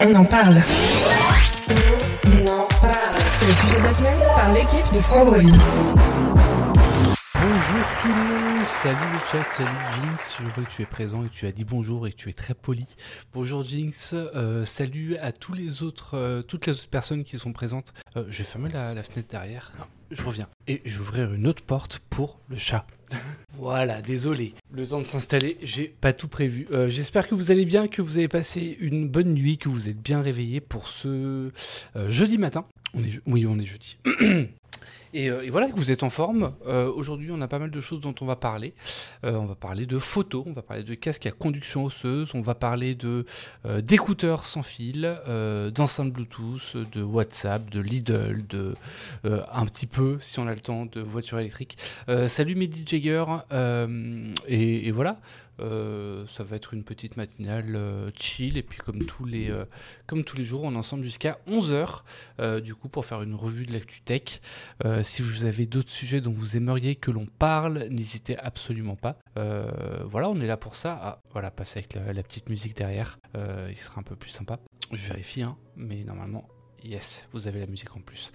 On en parle. On en parle. C'est le sujet de la semaine par l'équipe de Frandroid. Bonjour tout le monde, salut le chat, salut Jinx, je vois que tu es présent et que tu as dit bonjour et que tu es très poli. Bonjour Jinx, euh, salut à tous les autres, euh, toutes les autres personnes qui sont présentes. Euh, je vais fermer la, la fenêtre derrière, je reviens. Et je vais ouvrir une autre porte pour le chat. voilà, désolé. Le temps de s'installer, j'ai pas tout prévu. Euh, J'espère que vous allez bien, que vous avez passé une bonne nuit, que vous êtes bien réveillés pour ce euh, jeudi matin. On est, oui, on est jeudi. Et, euh, et voilà, que vous êtes en forme. Euh, Aujourd'hui, on a pas mal de choses dont on va parler. Euh, on va parler de photos, on va parler de casques à conduction osseuse, on va parler d'écouteurs sans fil, d'enceintes Bluetooth, de WhatsApp, de Lidl, de un petit peu, si on a le temps, de voitures électriques. Salut Mehdi Jagger. et voilà. Euh, ça va être une petite matinale euh, chill et puis comme tous les euh, comme tous les jours on est ensemble jusqu'à 11h du coup pour faire une revue de l'actu tech si vous avez d'autres sujets dont vous aimeriez que l'on parle, n'hésitez absolument pas. Voilà, on est là pour ça. Ah, voilà, passer avec la, la petite musique derrière, il sera un peu plus sympa. Je vérifie, hein, mais normalement, yes, vous avez la musique en plus.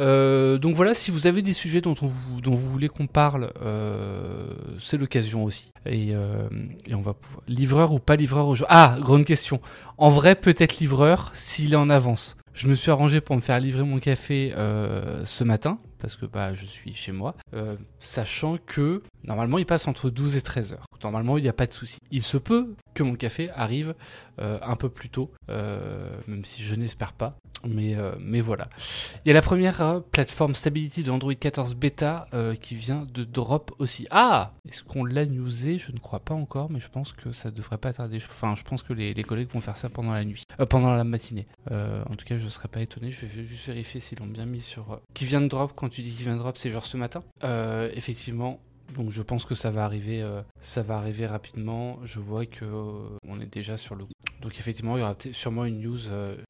Euh, donc voilà, si vous avez des sujets dont, on vous, dont vous voulez qu'on parle, euh, c'est l'occasion aussi. Et, euh, et on va pouvoir... Livreur ou pas livreur aujourd'hui? Ah, grande question. En vrai, peut-être livreur s'il est en avance. Je me suis arrangé pour me faire livrer mon café euh, ce matin, parce que bah, je suis chez moi, euh, sachant que normalement il passe entre 12 et 13 heures. Normalement il n'y a pas de souci. Il se peut que mon café arrive euh, un peu plus tôt, euh, même si je n'espère pas. Mais, mais voilà. Il y a la première plateforme Stability de Android 14 Beta qui vient de drop aussi. Ah Est-ce qu'on l'a newsé? Je ne crois pas encore, mais je pense que ça devrait pas tarder. Enfin, je pense que les, les collègues vont faire ça pendant la nuit, pendant la matinée. En tout cas, je serais pas étonné. Je vais juste vérifier s'ils l'ont bien mis sur. Qui vient de drop Quand tu dis qui vient de drop, c'est genre ce matin. Euh, effectivement. Donc je pense que ça va arriver, euh, ça va arriver rapidement. Je vois que euh, on est déjà sur le. Donc effectivement, il y aura sûrement une news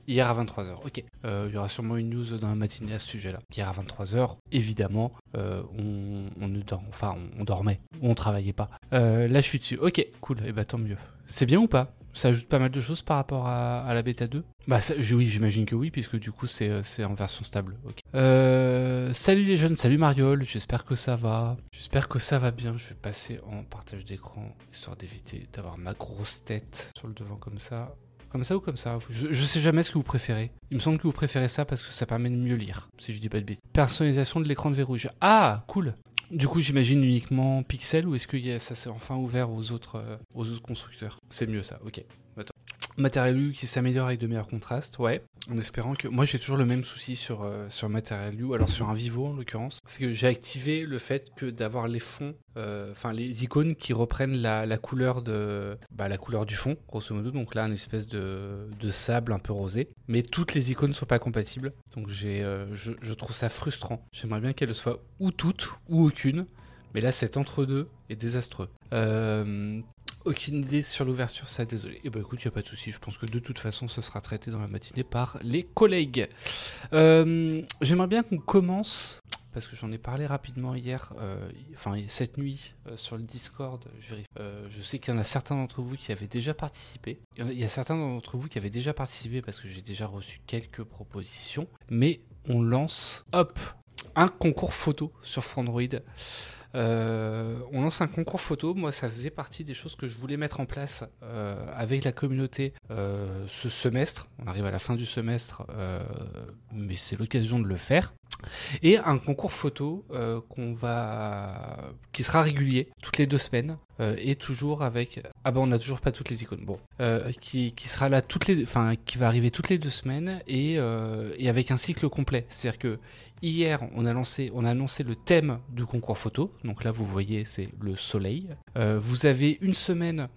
hier à 23h. Ok. Il y aura sûrement une news dans la matinée à ce sujet-là. Hier à 23h, évidemment, on, on ne dormait, on travaillait pas. Là je suis dessus. Ok, cool. Et bah tant mieux. C'est bien ou pas? Ça ajoute pas mal de choses par rapport à, la bêta 2 Bah oui, j'imagine que oui, puisque du coup c'est euh, en version stable. Euh, salut les jeunes, salut Mariol, j'espère que ça va. J'espère que ça va bien. Je vais passer en partage d'écran, histoire d'éviter d'avoir ma grosse tête sur le devant comme ça. Comme ça ou comme ça? Je, je sais jamais ce que vous préférez. Il me semble que vous préférez ça parce que ça permet de mieux lire, si je dis pas de bêtises. Personnalisation de l'écran de verrouille. Ah, cool du coup, j'imagine uniquement Pixel ou est-ce que ça s'est enfin ouvert aux autres, euh, aux autres constructeurs? C'est mieux ça, ok. Attends. Material U qui s'améliore avec de meilleurs contrastes, ouais. En espérant que. Moi, j'ai toujours le même souci sur, euh, sur Material U, alors sur un Vivo en l'occurrence. C'est que j'ai activé le fait que d'avoir les fonds, euh, enfin les icônes qui reprennent la, la couleur de. Bah, la couleur du fond, grosso modo. Donc là, une espèce de, de sable un peu rosé. Mais toutes les icônes ne sont pas compatibles. Donc j'ai, euh, je, trouve ça frustrant. J'aimerais bien qu'elles soient ou toutes ou aucune. Mais là, cet entre-deux est désastreux. Euh, aucune idée sur l'ouverture, ça, désolé. Et bah écoute, il a pas de souci. Je pense que de toute façon, ce sera traité dans la matinée par les collègues. Euh, J'aimerais bien qu'on commence, parce que j'en ai parlé rapidement hier, euh, enfin cette nuit, euh, sur le Discord. Je, sais qu'il y en a certains d'entre vous qui avaient déjà participé. Il y a, il y a certains d'entre vous qui avaient déjà participé parce que j'ai déjà reçu quelques propositions. Mais on lance, hop, un concours photo sur Frandroid. Euh, on lance un concours photo. Moi, ça faisait partie des choses que je voulais mettre en place euh, avec la communauté euh, ce semestre. On arrive à la fin du semestre, mais c'est l'occasion de le faire. Et un concours photo qu'on va, qui sera régulier toutes les deux semaines et toujours avec. Ah ben on n'a toujours pas toutes les icônes. Bon, qui, qui sera là toutes les, enfin qui va arriver toutes les deux semaines et, et avec un cycle complet. C'est-à-dire que Hier, on a, annoncé le thème du concours photo. Donc là, vous voyez, c'est le soleil. Euh, vous avez une semaine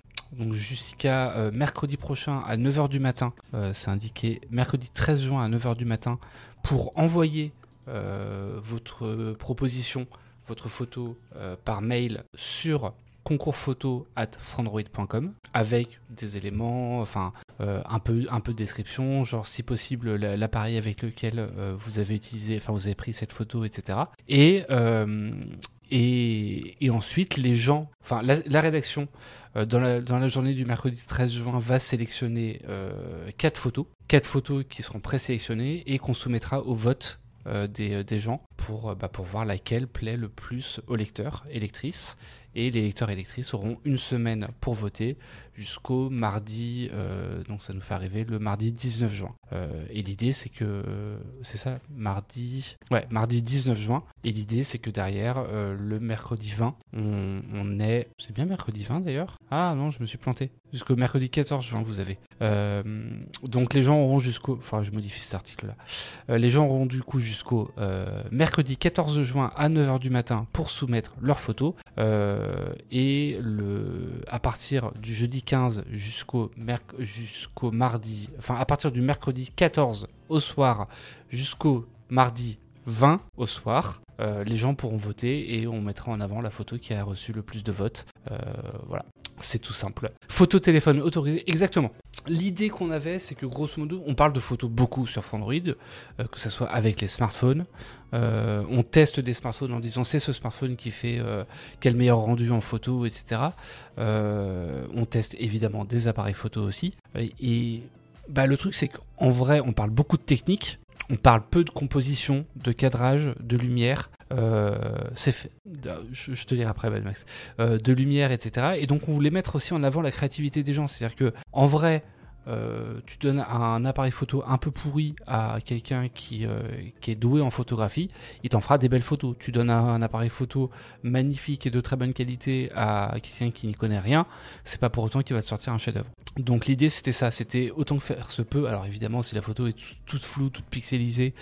jusqu'à mercredi prochain à 9h du matin, c'est indiqué mercredi 13 juin à 9h du matin, pour envoyer votre proposition, votre photo par mail sur concours photo at frandroid.com avec des éléments, enfin euh, un peu un peu de description, genre si possible l'appareil avec lequel euh, vous avez utilisé, enfin vous avez pris cette photo, etc. Euh, et et, ensuite les gens, enfin la, rédaction dans la, dans la journée du mercredi 13 juin va sélectionner quatre photos, quatre photos qui seront présélectionnées et qu'on soumettra au vote des, des, gens pour, bah, pour voir laquelle plaît le plus aux lecteurs et et les lecteurs et lectrices auront une semaine pour voter jusqu'au mardi, euh, donc ça nous fait arriver le mardi 19 juin. Euh, et l'idée c'est que, c'est ça, mardi, ouais, mardi 19 juin. Et l'idée c'est que derrière, euh, le mercredi 20, on, est, c'est bien mercredi 20 d'ailleurs? Ah non, je me suis planté. Jusqu'au mercredi 14 juin, vous avez. donc les gens auront jusqu'au, enfin je modifie cet article-là. les gens auront du coup jusqu'au mercredi 14 juin à 9h du matin pour soumettre leurs photos. et le, à partir du jeudi 15 jusqu'au jusqu'au mardi, enfin à partir du mercredi 14 au soir jusqu'au mardi 20 au soir, euh, les gens pourront voter et on mettra en avant la photo qui a reçu le plus de votes. Euh, voilà. C'est tout simple. Photo téléphone autorisé, exactement. L'idée qu'on avait, c'est que grosso modo, on parle de photos beaucoup sur Android, euh, que ce soit avec les smartphones. Euh, on teste des smartphones en disant c'est ce smartphone qui fait euh, quel meilleur rendu en photo, etc. on teste évidemment des appareils photo aussi. Et, bah, le truc, c'est qu'en vrai, on parle beaucoup de technique, on parle peu de composition, de cadrage, de lumière. Euh, c'est fait. Je, te dirai après, Ben Max. Euh, de lumière, etc. Et donc, on voulait mettre aussi en avant la créativité des gens. C'est-à-dire que, en vrai, euh, tu donnes un appareil photo un peu pourri à quelqu'un qui, euh, qui, est doué en photographie, il t'en fera des belles photos. Tu donnes un, appareil photo magnifique et de très bonne qualité à quelqu'un qui n'y connaît rien, c'est pas pour autant qu'il va te sortir un chef-d'œuvre. Donc l'idée c'était ça, c'était autant que faire se peut. Alors évidemment, si la photo est toute floue, toute pixelisée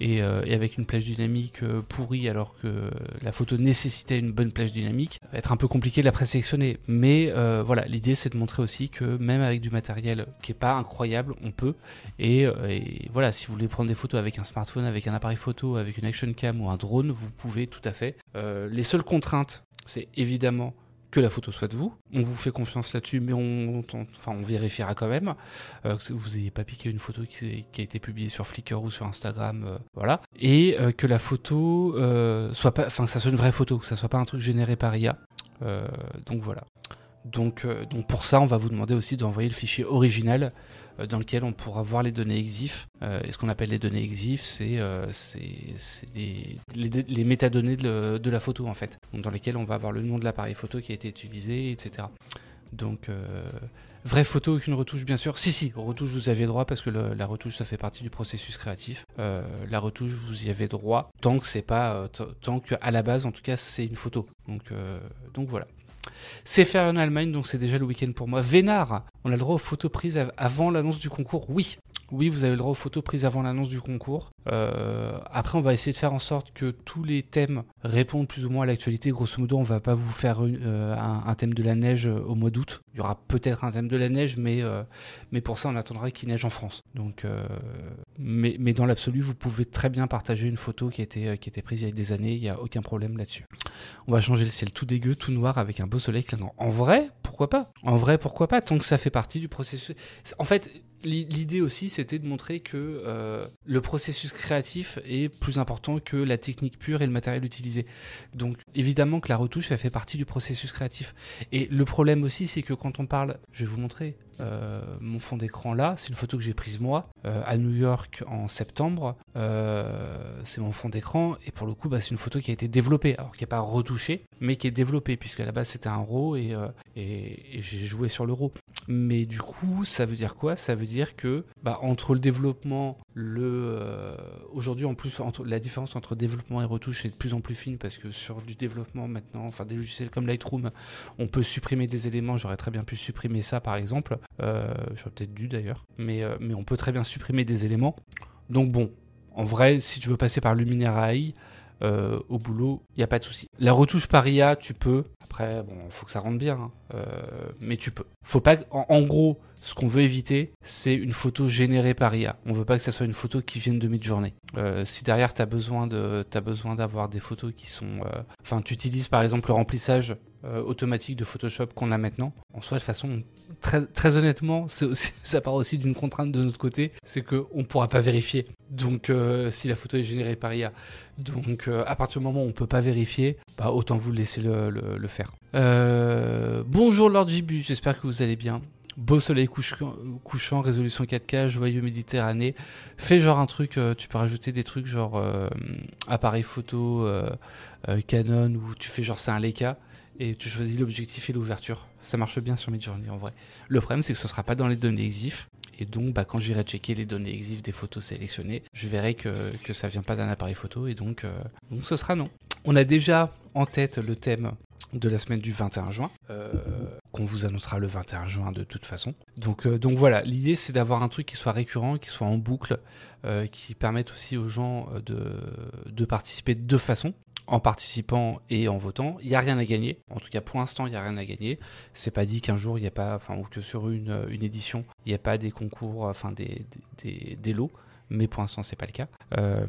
et, euh, et avec une plage dynamique pourrie, alors que la photo nécessitait une bonne plage dynamique, ça va être un peu compliqué de la présélectionner. Mais voilà, l'idée c'est de montrer aussi que même avec du matériel qui est pas incroyable, on peut. Euh, et, voilà, si vous voulez prendre des photos avec un smartphone, avec un appareil photo, avec une action cam ou un drone, vous pouvez tout à fait. Euh, les seules contraintes, c'est évidemment que la photo soit de vous. On vous fait confiance là-dessus, mais on, enfin, on vérifiera quand même euh, que vous n'ayez pas piqué une photo qui, a été publiée sur Flickr ou sur Instagram, voilà. Et que la photo soit pas, enfin, ça soit une vraie photo, que ça soit pas un truc généré par IA. donc voilà. Donc, euh, donc pour ça, on va vous demander aussi d'envoyer le fichier original euh, dans lequel on pourra voir les données EXIF. Euh, et ce qu'on appelle les données EXIF, c'est les, les, métadonnées de, la photo en fait, dans lesquelles on va avoir le nom de l'appareil photo qui a été utilisé, etc. Donc vraie photo, aucune retouche bien sûr. Si si, retouche vous avez droit parce que la retouche ça fait partie du processus créatif. la retouche vous y avez droit tant que c'est pas tant qu'à la base en tout cas c'est une photo. Donc donc voilà. C'est faire en Allemagne, donc c'est déjà le week-end pour moi. Vénard, on a le droit aux photos prises avant l'annonce du concours Oui. Oui, vous avez le droit aux photos prises avant l'annonce du concours. Euh, après, on va essayer de faire en sorte que tous les thèmes répondent plus ou moins à l'actualité. Grosso modo, on va pas vous faire euh, un, thème de la neige euh, au mois d'août. Il y aura peut-être un thème de la neige, mais, pour ça, on attendra qu'il neige en France. Donc, mais, dans l'absolu, vous pouvez très bien partager une photo qui a été, qui a été prise il y a des années. Il n'y a aucun problème là-dessus. On va changer le ciel tout dégueu, tout noir, avec un beau soleil. En vrai, pourquoi pas? En vrai, pourquoi pas? Tant que ça fait partie du processus. En fait, L'idée aussi, c'était de montrer que euh, le processus créatif est plus important que la technique pure et le matériel utilisé. Donc, évidemment que la retouche, fait partie du processus créatif. Et le problème aussi, c'est que quand on parle, je vais vous montrer, euh, mon fond d'écran là, c'est une photo que j'ai prise moi euh, à New York en septembre. c'est mon fond d'écran et pour le coup, bah, c'est une photo qui a été développée, alors qui n'est pas retouchée, mais qui est développée puisque à la base c'était un RAW et, j'ai joué sur le RAW. Mais du coup, ça veut dire quoi? Ça veut dire que bah, entre le développement, euh, aujourd'hui en plus la différence entre développement et retouche est de plus en plus fine parce que sur du développement maintenant, enfin des logiciels comme Lightroom, on peut supprimer des éléments. J'aurais très bien pu supprimer ça par exemple. Euh, J'aurais peut-être dû d'ailleurs, mais euh, mais on peut très bien supprimer des éléments. Donc bon, en vrai, si tu veux passer par Luminaire AI, euh, au boulot, il n'y a pas de souci. La retouche par IA, tu peux. Après, bon, faut que ça rentre bien, hein. mais tu peux. Faut pas. En, gros, ce qu'on veut éviter, c'est une photo générée par IA. On veut pas que ça soit une photo qui vienne de mid-journée. Euh, si derrière, tu as besoin de, d'avoir des photos qui sont. Enfin, tu utilises par exemple le remplissage automatique de Photoshop qu'on a maintenant. En soi, de façon très, très honnêtement, aussi, ça part aussi d'une contrainte de notre côté, c'est qu'on ne pourra pas vérifier. Donc, si la photo est générée par IA. Donc, à partir du moment où on peut pas vérifier, bah, autant vous laisser le, faire. Euh, bonjour Lord Jibu, j'espère que vous allez bien. Beau soleil couchant, résolution 4K, joyeux Méditerranée. Fais genre un truc, euh, tu peux rajouter des trucs genre euh, appareil photo Canon ou tu fais genre c'est un Leica et tu choisis l'objectif et l'ouverture. Ça marche bien sur Midjourney en vrai. Le problème c'est que ce sera pas dans les données EXIF et donc, bah, quand j'irai checker les données EXIF des photos sélectionnées, je verrai que, que ça vient pas d'un appareil photo et donc, euh, donc ce sera non. On a déjà en tête le thème de la semaine du 21 juin, euh, qu'on vous annoncera le 21 juin de toute façon. Donc, euh, donc voilà, l'idée c'est d'avoir un truc qui soit récurrent, qui soit en boucle, qui permette aussi aux gens de, participer de deux façons en participant et en votant. Il n'y a rien à gagner. En tout cas, pour l'instant, il n'y a rien à gagner. C'est pas dit qu'un jour, il n'y a pas, enfin, ou que sur une, une édition, il n'y a pas des concours, enfin, des, des, des lots mais pour l'instant c'est pas le cas. Euh,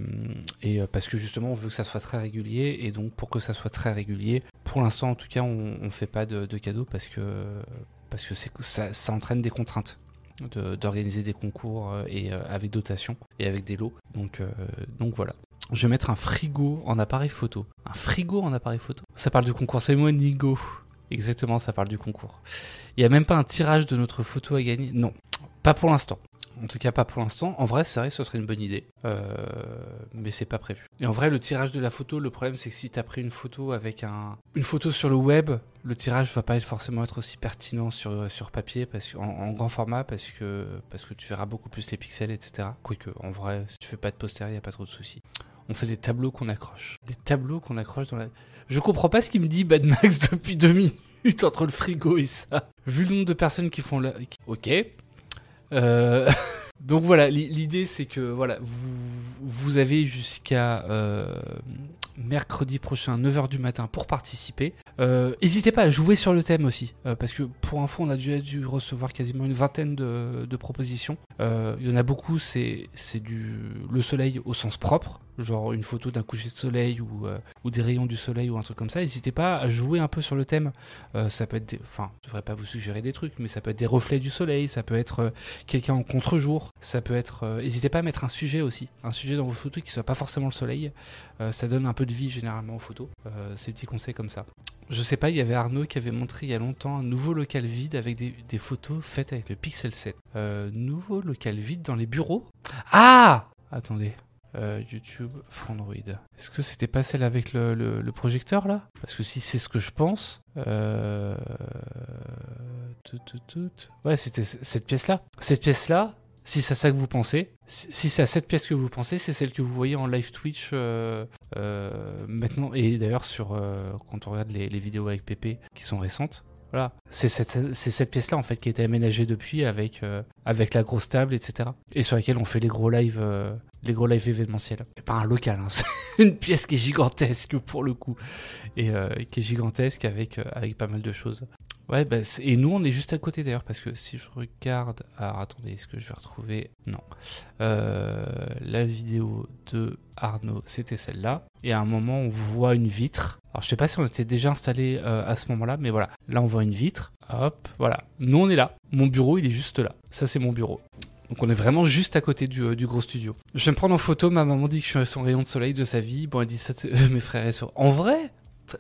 et euh, parce que justement on veut que ça soit très régulier, et donc pour que ça soit très régulier, pour l'instant en tout cas on, ne fait pas de, cadeaux parce que parce que ça, ça entraîne des contraintes d'organiser des concours euh, et avec dotation et avec des lots. Donc donc voilà je vais mettre un frigo en appareil photo. Un frigo en appareil photo? Ça parle du concours, c'est moi Nigo. Exactement, ça parle du concours. Il n'y a même pas un tirage de notre photo à gagner? Non, pas pour l'instant. En tout cas, pas pour l'instant. En vrai, c'est vrai, ce serait une bonne idée. Euh, mais c'est pas prévu. Et en vrai, le tirage de la photo, le problème, c'est que si tu as pris une photo avec un, une photo sur le web, le tirage va pas forcément être aussi pertinent sur, papier, parce en, grand format, parce que, parce que tu verras beaucoup plus les pixels, etc. Quoique, en vrai, si tu fais pas de poster, n'y a pas trop de soucis on fait des tableaux qu'on accroche. Des tableaux qu'on accroche dans la. Je comprends pas ce qu'il me dit Bad Max depuis deux minutes entre le frigo et ça. Vu le nombre de personnes qui font la. Ok. Euh... Donc voilà, l'idée c'est que voilà, vous, vous avez jusqu'à euh, mercredi prochain, 9h du matin, pour participer. Euh, n'hésitez pas à jouer sur le thème aussi, parce que pour info, on a déjà dû recevoir quasiment une vingtaine de, propositions. Il y en a beaucoup, c'est du le soleil au sens propre, genre une photo d'un coucher de soleil ou, euh, ou, des rayons du soleil ou un truc comme ça, n'hésitez pas à jouer un peu sur le thème. Euh, ça peut être, enfin, je devrais pas vous suggérer des trucs, mais ça peut être des reflets du soleil, ça peut être euh, quelqu'un en contre-jour, ça peut être. N'hésitez pas à mettre un sujet aussi, un sujet dans vos photos qui soit pas forcément le soleil. ça donne un peu de vie généralement aux photos. c'est des petits conseils comme ça. Je sais pas, il y avait Arnaud qui avait montré il y a longtemps un nouveau local vide avec des, des photos faites avec le Pixel 7. nouveau local vide dans les bureaux? Ah Attendez. Euh, YouTube Frandroid. Est-ce que c'était pas celle avec le, projecteur là? Parce que si c'est ce que je pense. Euh... Tout, tout, tout. Ouais, c'était cette pièce là. Cette pièce là, si c'est à ça que vous pensez, si c'est à cette pièce que vous pensez, c'est celle que vous voyez en live Twitch euh, euh, maintenant. Et d'ailleurs, sur quand on regarde les, les, vidéos avec Pépé qui sont récentes, C'est cette, pièce-là en fait qui a été aménagée depuis avec, avec la grosse table, etc. Et sur laquelle on fait les gros lives live événementiels. C'est pas un local, hein, c'est une pièce qui est gigantesque pour le coup. Et euh, qui est gigantesque euh, avec pas mal de choses. Ouais, bah, et nous on est juste à côté d'ailleurs parce que si je regarde. Alors attendez, est-ce que je vais retrouver? Non. Euh, la vidéo de Arnaud, c'était celle-là. Et à un moment, on voit une vitre. Alors je sais pas si on était déjà installé à ce moment-là, mais voilà. Là, on voit une vitre. Hop, voilà. Nous on est là. Mon bureau, il est juste là. Ça, c'est mon bureau. Donc on est vraiment juste à côté du, euh, gros studio. Je vais me prendre en photo, ma maman dit que je suis son rayon de soleil de sa vie. Bon, elle dit ça, mes frères et sœurs. En vrai,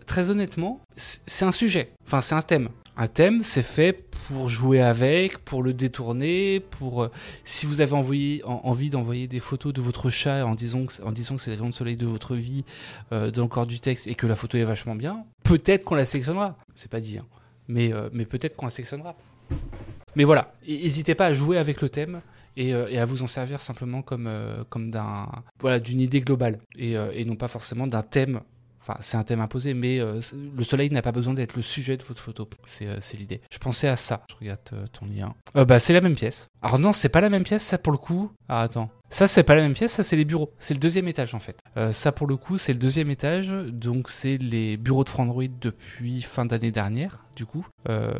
très honnêtement, c'est un sujet. Enfin, c'est un thème. Un thème, c'est fait pour jouer avec, pour le détourner, pour... Euh, si vous avez envie d'envoyer des photos de votre chat en disant que, c'est le rayon de soleil de votre vie euh, dans le corps du texte et que la photo est vachement bien, peut-être qu'on la sélectionnera. C'est pas dit, hein. mais, mais peut-être qu'on la sélectionnera. Mais voilà, n'hésitez pas à jouer avec le thème. Euh, et, à vous en servir simplement comme, euh, d'une idée globale euh, et non pas forcément d'un thème Enfin, c'est un thème imposé, mais le soleil n'a pas besoin d'être le sujet de votre photo. C'est, l'idée. Je pensais à ça. Je regarde ton lien. bah, c'est la même pièce. Alors non, c'est pas la même pièce, ça pour le coup. Ah, attends. Ça, c'est pas la même pièce, ça, c'est les bureaux. C'est le deuxième étage, en fait. Euh, ça, pour le coup, c'est le deuxième étage. Donc, c'est les bureaux de Frandroid depuis fin d'année dernière, du coup. Euh,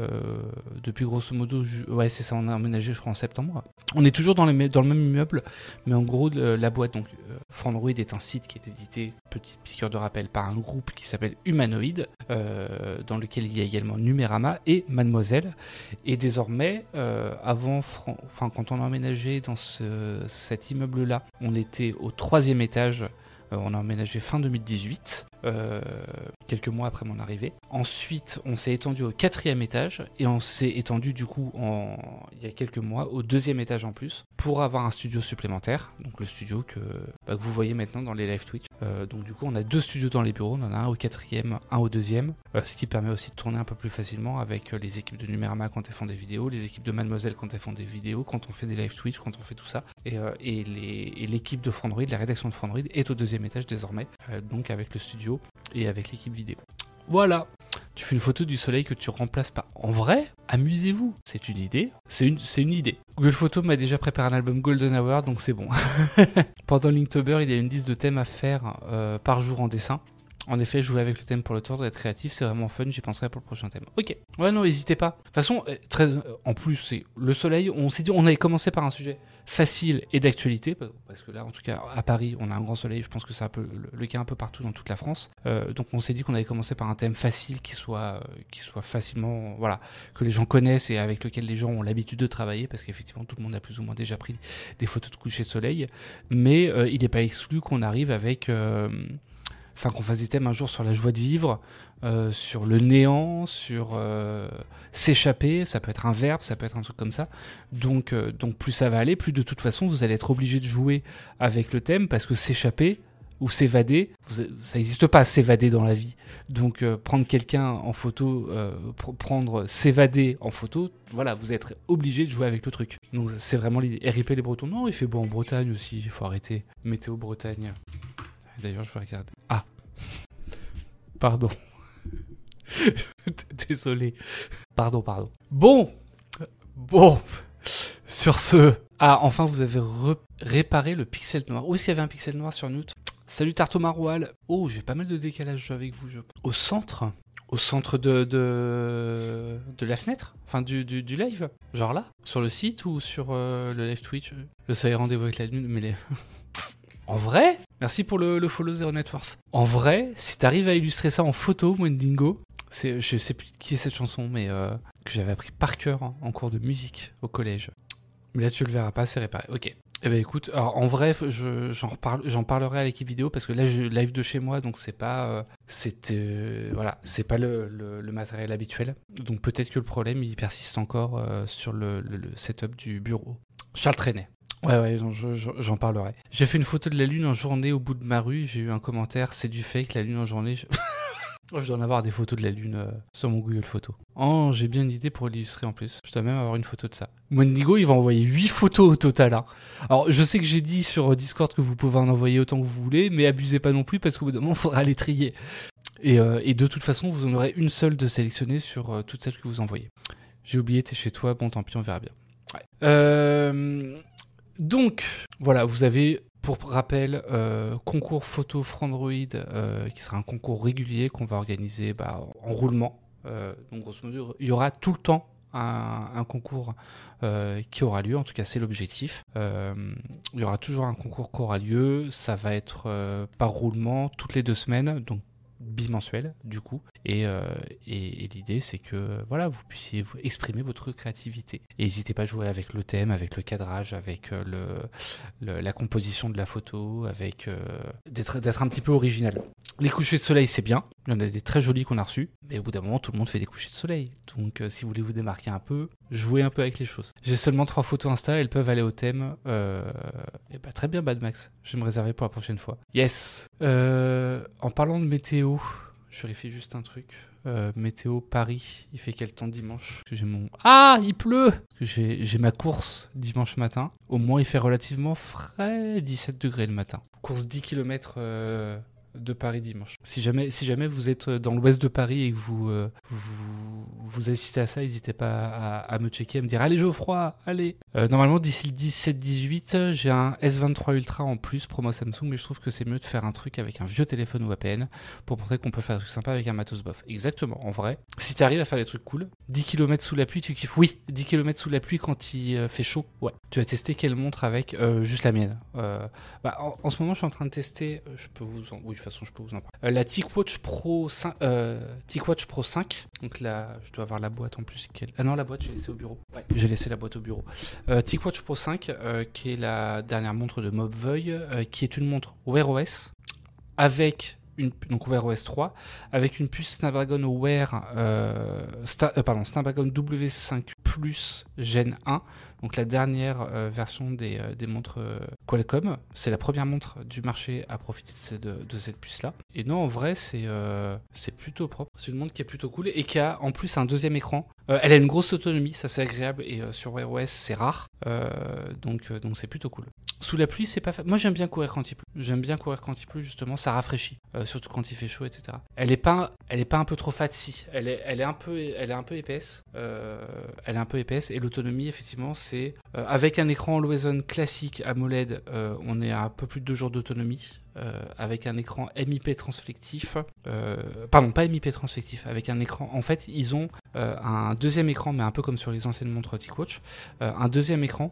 depuis grosso modo, ouais, c'est ça, on a emménagé, je crois, en septembre. On est toujours dans, le même immeuble, mais en gros, la boîte, donc, euh, Frandroid est un site qui est édité, petite piqûre de rappel, par un groupe qui s'appelle Humanoid, dans lequel il y a également Numérama et Mademoiselle. Et désormais, avant, enfin, quand on a emménagé dans ce, cet immeuble-là, on était au troisième étage euh, on a emménagé fin 2018, euh, quelques mois après mon arrivée. Ensuite, on s'est étendu au quatrième étage et on s'est étendu du coup il y a quelques mois au deuxième étage en plus pour avoir un studio supplémentaire. Donc le studio que, bah, vous voyez maintenant dans les live Twitch. Euh, donc du coup, on a deux studios dans les bureaux. On en a un au quatrième, un au deuxième, ce qui permet aussi de tourner un peu plus facilement avec les équipes de Numérama quand elles font des vidéos, les équipes de Mademoiselle quand elles font des vidéos, quand on fait des live Twitch, quand on fait tout ça. Et, et l'équipe de Frandroid, la rédaction de Frandroid est au deuxième étage désormais, euh, donc avec le studio et avec l'équipe vidéo. Voilà, tu fais une photo du soleil que tu remplaces pas. En vrai, amusez-vous. C'est une idée. C'est une, c'est une idée. Google Photo m'a déjà préparé un album Golden Hour, donc c'est bon. Pendant Linktober, il y a une liste de thèmes à faire euh, par jour en dessin. En effet, jouer avec le thème pour le tour, d'être créatif, c'est vraiment fun. J'y penserai pour le prochain thème. Ok. Ouais, non, n'hésitez pas. De toute façon, euh, très, en plus, c'est le soleil. On s'est dit, on avait commencé par un sujet facile et d'actualité, parce que là, en tout cas, à Paris, on a un grand soleil. Je pense que c'est un peu le, cas un peu partout dans toute la France. Euh, donc, on s'est dit qu'on avait commencé par un thème facile qui soit, euh, qui soit facilement, voilà, que les gens connaissent et avec lequel les gens ont l'habitude de travailler, parce qu'effectivement, tout le monde a plus ou moins déjà pris des photos de coucher de soleil. Mais il n'est pas exclu qu'on arrive avec enfin qu'on fasse des thèmes un jour sur la joie de vivre, euh, sur le néant, sur euh, s'échapper, ça peut être un verbe, ça peut être un truc comme ça. Donc, euh, donc plus ça va aller, plus de toute façon vous allez être obligé de jouer avec le thème parce que s'échapper ou s'évader, ça n'existe pas s'évader dans la vie. Donc prendre quelqu'un en photo, prendre s'évader en photo, voilà, vous êtes obligé de jouer avec le truc. Donc c'est vraiment l'idée. RIP les Bretons, non, il fait beau en Bretagne aussi, il faut arrêter. Météo Bretagne. D'ailleurs, je vais regarder. Ah Pardon. Désolé. Pardon, pardon. Bon Bon Sur ce. Ah, enfin, vous avez réparé le pixel noir. Où est-ce qu'il y avait un pixel noir sur Note Salut Tarto Maroual. Oh, j'ai pas mal de décalage avec vous. Je... Au centre? Au centre de, de, la fenêtre? Enfin, du, du, live? Genre là? Sur le site ou sur euh, le live Twitch? Le soleil rendez-vous avec la lune, mais les. En vrai, merci pour le, follow Zero Net Force. En vrai, si t'arrives à illustrer ça en photo, Wendingo, c'est, je sais plus qui est cette chanson, mais euh, que j'avais appris par cœur en cours de musique au collège. Mais là, tu le verras pas, c'est réparé. Ok. Eh ben écoute, alors, en vrai, j'en, parlerai à l'équipe vidéo parce que là, je live de chez moi, donc c'est pas, euh, euh, voilà, c'est pas le, matériel habituel. Donc peut-être que le problème il persiste encore sur le, setup du bureau. Charles Trenet. Ouais, ouais, j'en parlerai. J'ai fait une photo de la lune en journée au bout de ma rue. J'ai eu un commentaire, c'est du fake, la lune en journée. Je... oh, je dois en avoir des photos de la lune euh, sur mon Google Photo. Oh, j'ai bien une idée pour l'illustrer en plus. Je dois même avoir une photo de ça. Wendigo, il va envoyer 8 photos au total. Hein. Alors, je sais que j'ai dit sur Discord que vous pouvez en envoyer autant que vous voulez, mais abusez pas non plus parce qu'au bout d'un moment, il faudra les trier. Et, euh, de toute façon, vous en aurez une seule de sélectionner sur euh, toutes celles que vous envoyez. J'ai oublié, t'es chez toi, bon tant pis, on verra bien. Euh, donc, voilà, vous avez pour rappel, euh, concours photo Frandroid, euh, qui sera un concours régulier qu'on va organiser bah, en roulement. Euh, donc, grosso modo, il y aura tout le temps un, concours qui aura lieu, en tout cas c'est l'objectif. il y aura toujours un concours qui aura lieu, ça va être par roulement toutes les deux semaines, donc bimensuel du coup et, euh, et, l'idée c'est que voilà vous puissiez exprimer votre créativité. Et n'hésitez pas à jouer avec le thème avec le cadrage avec euh, la composition de la photo avec euh, d'être d'être un petit peu original. Les couchers de soleil c'est bien. Il y en a des très jolis qu'on a reçus. Mais au bout d'un moment tout le monde fait des couchers de soleil. Donc si vous voulez vous démarquer un peu jouez un peu avec les choses. J'ai seulement trois photos insta. Elles peuvent aller au thème et bah très bien Bad Max. Je vais me réserver pour la prochaine fois. Yes. En parlant de météo je vérifie juste un truc. Euh, météo Paris, il fait quel temps dimanche? J'ai mon Ah, il pleut J'ai ma course dimanche matin. Au moins, il fait relativement frais, 17 degrés le matin. Course 10 km de Paris dimanche. Si jamais, si jamais vous êtes dans l'ouest de Paris et que vous, euh, vous, assistez à ça, n'hésitez pas à, me checker, à me dire Allez, Geoffroy, allez Euh, Normalement, d'ici le 17-18, j'ai un S23 Ultra en plus, promo Samsung, mais je trouve que c'est mieux de faire un truc avec un vieux téléphone ou APN pour montrer qu'on peut faire un truc sympa avec un matos bof. Exactement, en vrai. Si tu arrives à faire des trucs cool, 10 km sous la pluie, tu kiffes Oui, 10 km sous la pluie quand il euh, fait chaud, ouais. Tu as testé quelle montre avec Euh, Juste la mienne. Euh, bah, en, ce moment, je suis en train de tester, euh, je peux vous en... Oui, façon, je peux vous en parler. Euh, la TicWatch Pro 5, euh, TicWatch Pro 5. Donc là, je dois avoir la boîte en plus. Ah non, la boîte, j'ai laissé au bureau. Ouais, j'ai laissé la boîte au bureau. Euh, TicWatch Pro 5, euh, qui est la dernière montre de Mobveuil, qui est une montre Wear OS avec une donc Wear OS 3 avec une puce Snapdragon Wear euh, pardon Snapdragon W5 Plus Gen 1 donc la dernière euh, version des, euh, des montres euh, Qualcomm c'est la première montre du marché à profiter de, cette puce là et non en vrai c'est plutôt propre c'est une montre qui est plutôt cool et qui a en plus un deuxième écran elle a une grosse autonomie ça c'est agréable et sur Wear OS c'est rare donc donc c'est plutôt cool sous la pluie, c'est pas fa- Moi, j'aime bien courir quand il pleut. J'aime bien courir quand il pleut, justement, ça rafraîchit, surtout quand il fait chaud, etc. Elle est pas, elle est pas un peu trop fat, si. Elle est, elle est un peu, elle est un peu épaisse. Elle est un peu épaisse et l'autonomie, effectivement, euh, avec un écran Always classique AMOLED, euh, on est à un peu plus de deux jours d'autonomie. euh, avec un écran MIP transflectif, euh, pardon, pas MIP transflectif, avec un écran. En fait, ils ont un deuxième écran, mais un peu comme sur les anciennes montres euh, un deuxième écran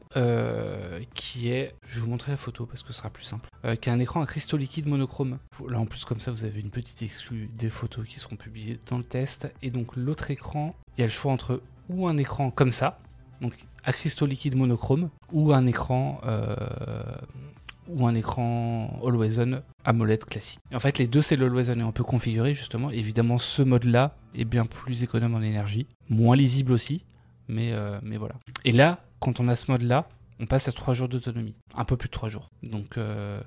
qui est, je vais vous montrer la photo parce que ce sera plus simple, qui a un écran à cristaux liquides monochrome. Là en plus comme ça vous avez une petite exclue des photos qui seront publiées dans le test. Et donc l'autre écran, il y a le choix entre ou un écran comme ça, donc à cristaux liquides monochrome, ou un écran euh, ou un écran Always On AMOLED classique. Et en fait, les deux, c'est le Always et on peut configurer justement. Évidemment, ce mode-là est bien plus économe en énergie, moins lisible aussi, mais, euh, mais voilà. Et là, quand on a ce mode-là, on passe à 3 jours d'autonomie. Un peu plus de 3 jours. Donc, euh,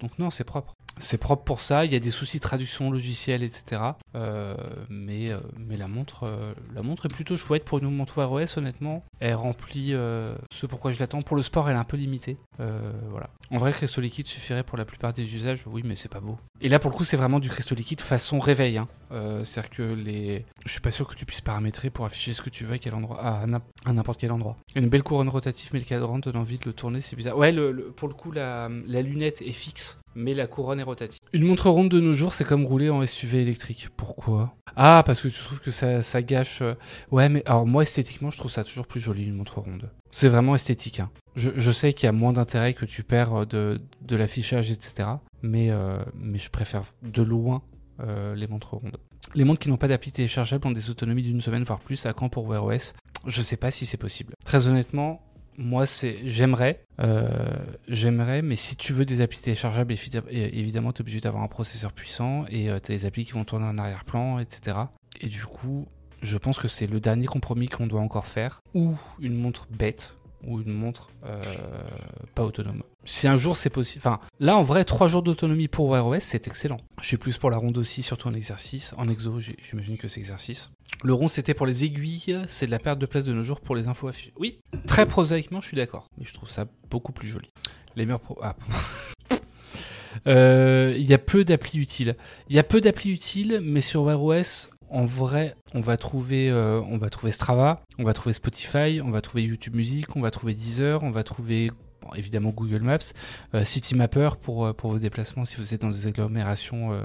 donc non, c'est propre. C'est propre pour ça. Il y a des soucis de traduction logicielle, etc. Euh, mais, mais la montre, la montre est plutôt chouette pour une montre Wear OS, honnêtement. Elle remplit euh, ce pourquoi je l'attends. Pour le sport, elle est un peu limitée. Euh, voilà. En vrai, cristaux liquide suffirait pour la plupart des usages. Oui, mais c'est pas beau. Et là, pour le coup, c'est vraiment du cristaux liquide façon réveil. Hein. Euh, C'est-à-dire que les. Je suis pas sûr que tu puisses paramétrer pour afficher ce que tu veux à quel endroit. À n'im- à n'importe quel endroit. Une belle couronne rotative, mais le cadran donne envie de le tourner, c'est bizarre. Ouais, pour le coup, la, lunette est fixe, mais la couronne est rotative. Une montre ronde de nos jours, c'est comme rouler en SUV électrique. Pourquoi? Ah, parce que tu trouves que ça, ça gâche. euh, Ouais, mais alors moi, esthétiquement, je trouve ça toujours plus joli, une montre ronde. C'est vraiment esthétique. hein. Je, sais qu'il y a moins d'intérêt que tu perds euh, de, l'affichage, etc. Mais, euh, mais je préfère de loin euh, les montres rondes. Les montres qui n'ont pas d'appli téléchargeable ont des autonomies d'une semaine, voire plus. À quand pour Wear OS Je sais pas si c'est possible. Très honnêtement, moi, c'est j'aimerais, j'aimerais, mais si tu veux des applis téléchargeables, évidemment, tu es obligé d'avoir un processeur puissant et tu as des applis qui vont tourner en arrière-plan, etc. Et du coup, je pense que c'est le dernier compromis qu'on doit encore faire, ou une montre bête, ou une montre euh, pas autonome. Si un jour c'est possible, enfin là en vrai, 3 jours d'autonomie pour Wear OS, c'est excellent. Je suis plus pour la ronde aussi, surtout en exercice. En exo, j'imagine que c'est exercice. Le rond c'était pour les aiguilles, c'est de la perte de place de nos jours pour les infos affichées. Oui, très prosaïquement, je suis d'accord, mais je trouve ça beaucoup plus joli. Les meilleurs pro. Ah. Euh, Il y a peu d'applis utiles. Il y a peu d'applis utiles, mais sur Wear OS, en vrai, on va trouver, euh, on va trouver Strava, on va trouver Spotify, on va trouver YouTube Music, on va trouver Deezer, on va trouver évidemment Google Maps, euh, Citymapper pour, euh, pour vos déplacements si vous êtes dans des agglomérations euh,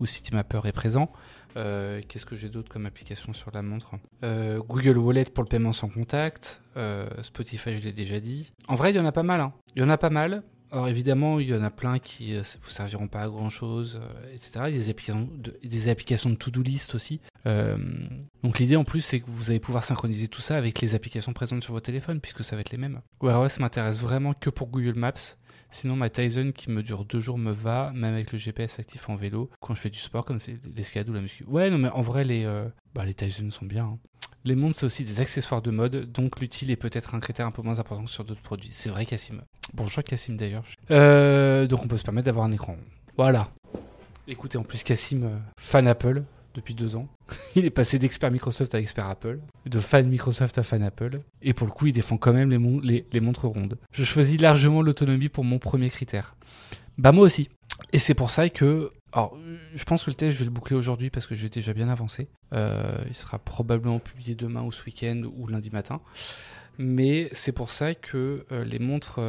où Citymapper est présent. Euh, Qu'est-ce que j'ai d'autre comme application sur la montre? Google Wallet pour le paiement sans contact. Spotify, je l'ai déjà dit. En vrai, il y en a pas mal. hein. Il y en a pas mal. Alors évidemment, il y en a plein qui ne vous serviront pas à grand chose, etc. A des applications de, des applications de to-do list aussi. Euh, donc l'idée en plus, c'est que vous allez pouvoir synchroniser tout ça avec les applications présentes sur votre téléphone, puisque ça va être les mêmes. Wear OS m'intéresse vraiment que pour Google Maps. Sinon, ma Tizen qui me dure deux jours me va, même avec le GPS actif en vélo, quand je fais du sport, comme c'est l'escalade ou la muscu. Ouais, non, mais en vrai, les, euh, bah, les Tizen sont bien. hein. Les montres, c'est aussi des accessoires de mode, donc l'utile est peut-être un critère un peu moins important que sur d'autres produits. C'est vrai, Cassim. Bonjour, Cassim, d'ailleurs. Euh, donc, on peut se permettre d'avoir un écran. Voilà. Écoutez, en plus, Cassim, euh, fan Apple depuis deux ans. il est passé d'expert Microsoft à expert Apple, de fan Microsoft à fan Apple, et pour le coup, il défend quand même les, les montres rondes. Je choisis largement l'autonomie pour mon premier critère. Bah moi aussi. Et c'est pour ça que alors, je pense que le test, je vais le boucler aujourd'hui parce que j'ai déjà bien avancé. il sera probablement publié demain ou ce week-end ou lundi matin. Mais c'est pour ça que les montres,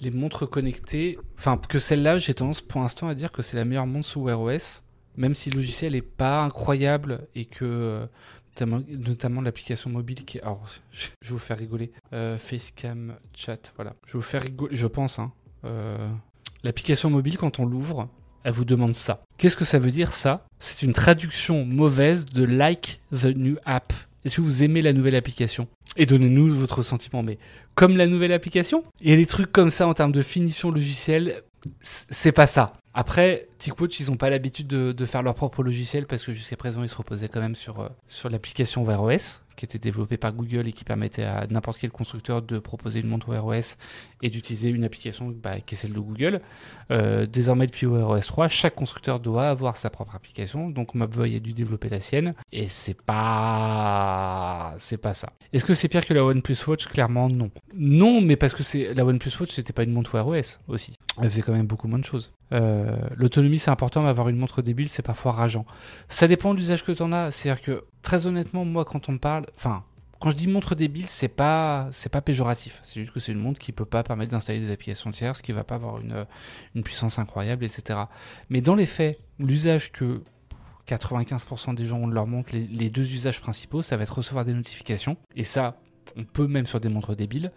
les montres connectées, enfin que celle-là, j'ai tendance pour l'instant à dire que c'est la meilleure montre sous Wear OS, même si le logiciel n'est pas incroyable et que notamment, l'application mobile qui. Alors, je vais vous faire rigoler. Euh, Facecam chat, voilà. Je vais vous faire rigoler, je pense. Hein. Euh, l'application mobile, quand on l'ouvre, elle vous demande ça. Qu'est-ce que ça veut dire ça? C'est une traduction mauvaise de like the new app. Est-ce que vous aimez la nouvelle application? Et donnez-nous votre sentiment. Mais comme la nouvelle application, il y des trucs comme ça en termes de finition logicielle. C'est pas ça. Après, TicWatch, ils n'ont pas l'habitude de, faire leur propre logiciel parce que jusqu'à présent, ils se reposaient quand même sur, euh, sur l'application Wear OS qui était développée par Google et qui permettait à n'importe quel constructeur de proposer une montre Wear OS et d'utiliser une application bah, qui est celle de Google. Euh, désormais, depuis Wear OS 3, chaque constructeur doit avoir sa propre application. Donc, Mobvoi a dû développer la sienne et c'est pas, c'est pas ça. Est-ce que c'est pire que la OnePlus Watch? Clairement, non. Non, mais parce que c'est la OnePlus Watch, c'était pas une montre Wear OS aussi. Elle faisait quand même beaucoup moins de choses. Euh, l'autonomie, c'est important, mais avoir une montre débile, c'est parfois rageant. Ça dépend de l'usage que tu en as. C'est-à-dire que, très honnêtement, moi, quand on me parle, enfin, quand je dis montre débile, c'est pas, c'est pas péjoratif. C'est juste que c'est une montre qui peut pas permettre d'installer des applications tierces, qui va pas avoir une, une puissance incroyable, etc. Mais dans les faits, l'usage que 95% des gens ont de leur montre, les, deux usages principaux, ça va être recevoir des notifications. Et ça, on peut même sur des montres débiles.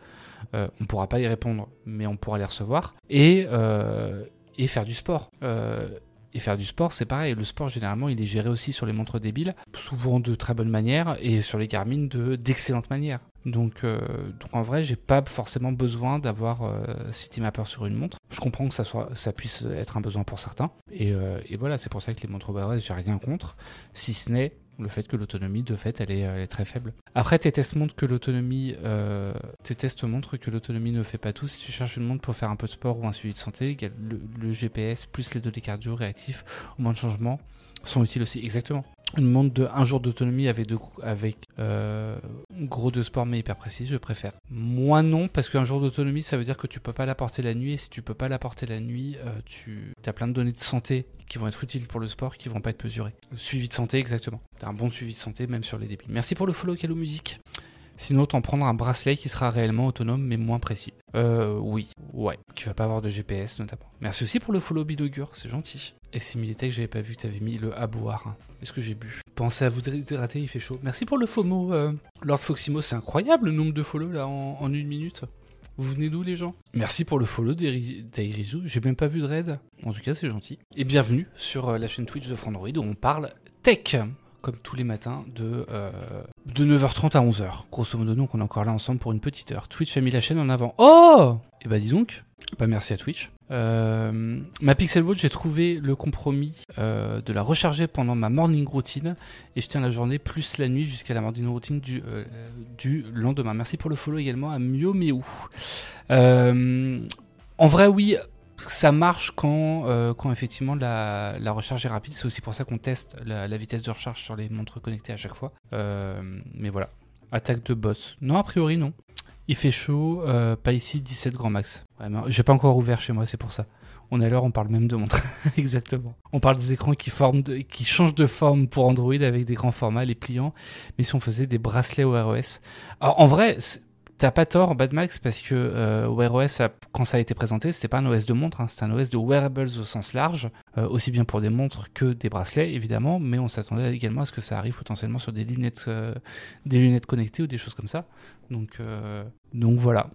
Euh, on pourra pas y répondre, mais on pourra les recevoir. Et, euh, et faire du sport. Euh, et faire du sport, c'est pareil. Le sport, généralement, il est géré aussi sur les montres débiles, souvent de très bonne manière, et sur les Garmin de d'excellente manière. Donc, euh, donc en vrai, j'ai pas forcément besoin d'avoir euh, CityMapper sur une montre. Je comprends que ça, soit, ça puisse être un besoin pour certains. Et, et voilà, c'est pour ça que les montres Wear j'ai rien contre, si ce n'est le fait que l'autonomie, de fait, elle est, très faible. Après, tes tests montrent que l'autonomie, euh, tes tests montrent que l'autonomie ne fait pas tout. Si tu cherches une montre pour faire un peu de sport ou un suivi de santé, le, le GPS plus les données cardio réactifs au moins de changement sont utiles aussi. Exactement une montre de un jour d'autonomie avec, avec euh, gros de sport mais hyper précise, je préfère. Moi non, parce qu'un jour d'autonomie, ça veut dire que tu peux pas l'apporter la nuit, et si tu peux pas l'apporter la nuit, euh, tu as plein de données de santé qui vont être utiles pour le sport, qui vont pas être mesurées. Suivi de santé, exactement. Tu as un bon suivi de santé, même sur les débits. Merci pour le follow, Calo Musique. Sinon, t'en prendre un bracelet qui sera réellement autonome mais moins précis. Euh, oui, ouais, qui va pas avoir de GPS notamment. Merci aussi pour le follow Bidogur, c'est gentil. Et Similitech, j'avais pas vu que t'avais mis le à boire. Est-ce que j'ai bu? Pensez à vous hydrater, il fait chaud. Merci pour le FOMO, euh, Lord Foximo, c'est incroyable le nombre de follow là en, une minute. Vous venez d'où les gens? Merci pour le follow d'Airizu, j'ai même pas vu de raid. En tout cas, c'est gentil. Et bienvenue sur euh, la chaîne Twitch de Frandroid où on parle tech comme tous les matins, de, euh, de 9h30 à 11h. Grosso modo, donc on est encore là ensemble pour une petite heure. Twitch a mis la chaîne en avant. Oh Et eh bah ben, dis donc, bah merci à Twitch. Euh, ma Pixel Watch, j'ai trouvé le compromis euh, de la recharger pendant ma morning routine et je tiens la journée plus la nuit jusqu'à la morning routine du, du lendemain. Merci pour le follow également à Mio en vrai, oui, ça marche quand, euh, quand effectivement la, la, recharge est rapide. C'est aussi pour ça qu'on teste la, vitesse de recharge sur les montres connectées à chaque fois. Euh, mais voilà. Attaque de boss. Non, a priori, non. Il fait chaud, euh, pas ici, 17 grand max. J'ai pas encore ouvert chez moi, c'est pour ça. On est à l'heure, on parle même de montres. Exactement. On parle des écrans qui, forment qui changent de forme pour Android avec des grands formats, les pliants. Mais si on faisait des bracelets au ROS. Alors, en vrai, T'as pas tort, Bad Max, parce que euh, Wear OS, quand ça a été présenté, c'était pas un OS de montre, hein, c'était un OS de wearables au sens large, euh, aussi bien pour des montres que des bracelets, évidemment, mais on s'attendait également à ce que ça arrive potentiellement sur des lunettes, euh, des lunettes connectées ou des choses comme ça. Donc, donc voilà.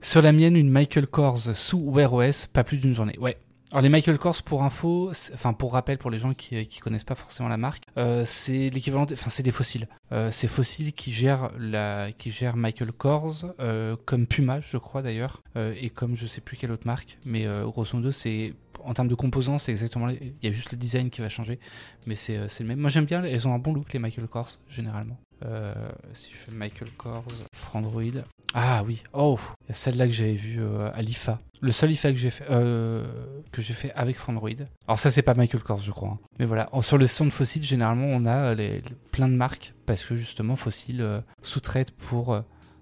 Sur la mienne, une Michael Kors sous Wear OS, pas plus d'une journée. Ouais, alors les Michael Kors pour info, enfin pour rappel pour les gens qui, qui connaissent pas forcément la marque, euh, c'est l'équivalent, enfin c'est des fossiles. Euh, c'est fossiles qui gèrent la, qui gèrent Michael Kors euh, comme Puma, je crois d'ailleurs, et comme je sais plus quelle autre marque, mais grosso modo c'est en termes de composants, c'est exactement, il y a juste le design qui va changer, mais c'est le même. Moi j'aime bien, elles ont un bon look les Michael Kors généralement. Euh, si je fais Michael Kors, Frandroid. Ah oui, oh, celle-là que j'avais vue euh, à l'IFA. Le seul IFA que j'ai fait, euh, fait avec Frandroid. Alors ça c'est pas Michael Kors je crois. Hein. Mais voilà, sur le son de Fossil généralement on a les, plein de marques parce que justement Fossil sous-traite pour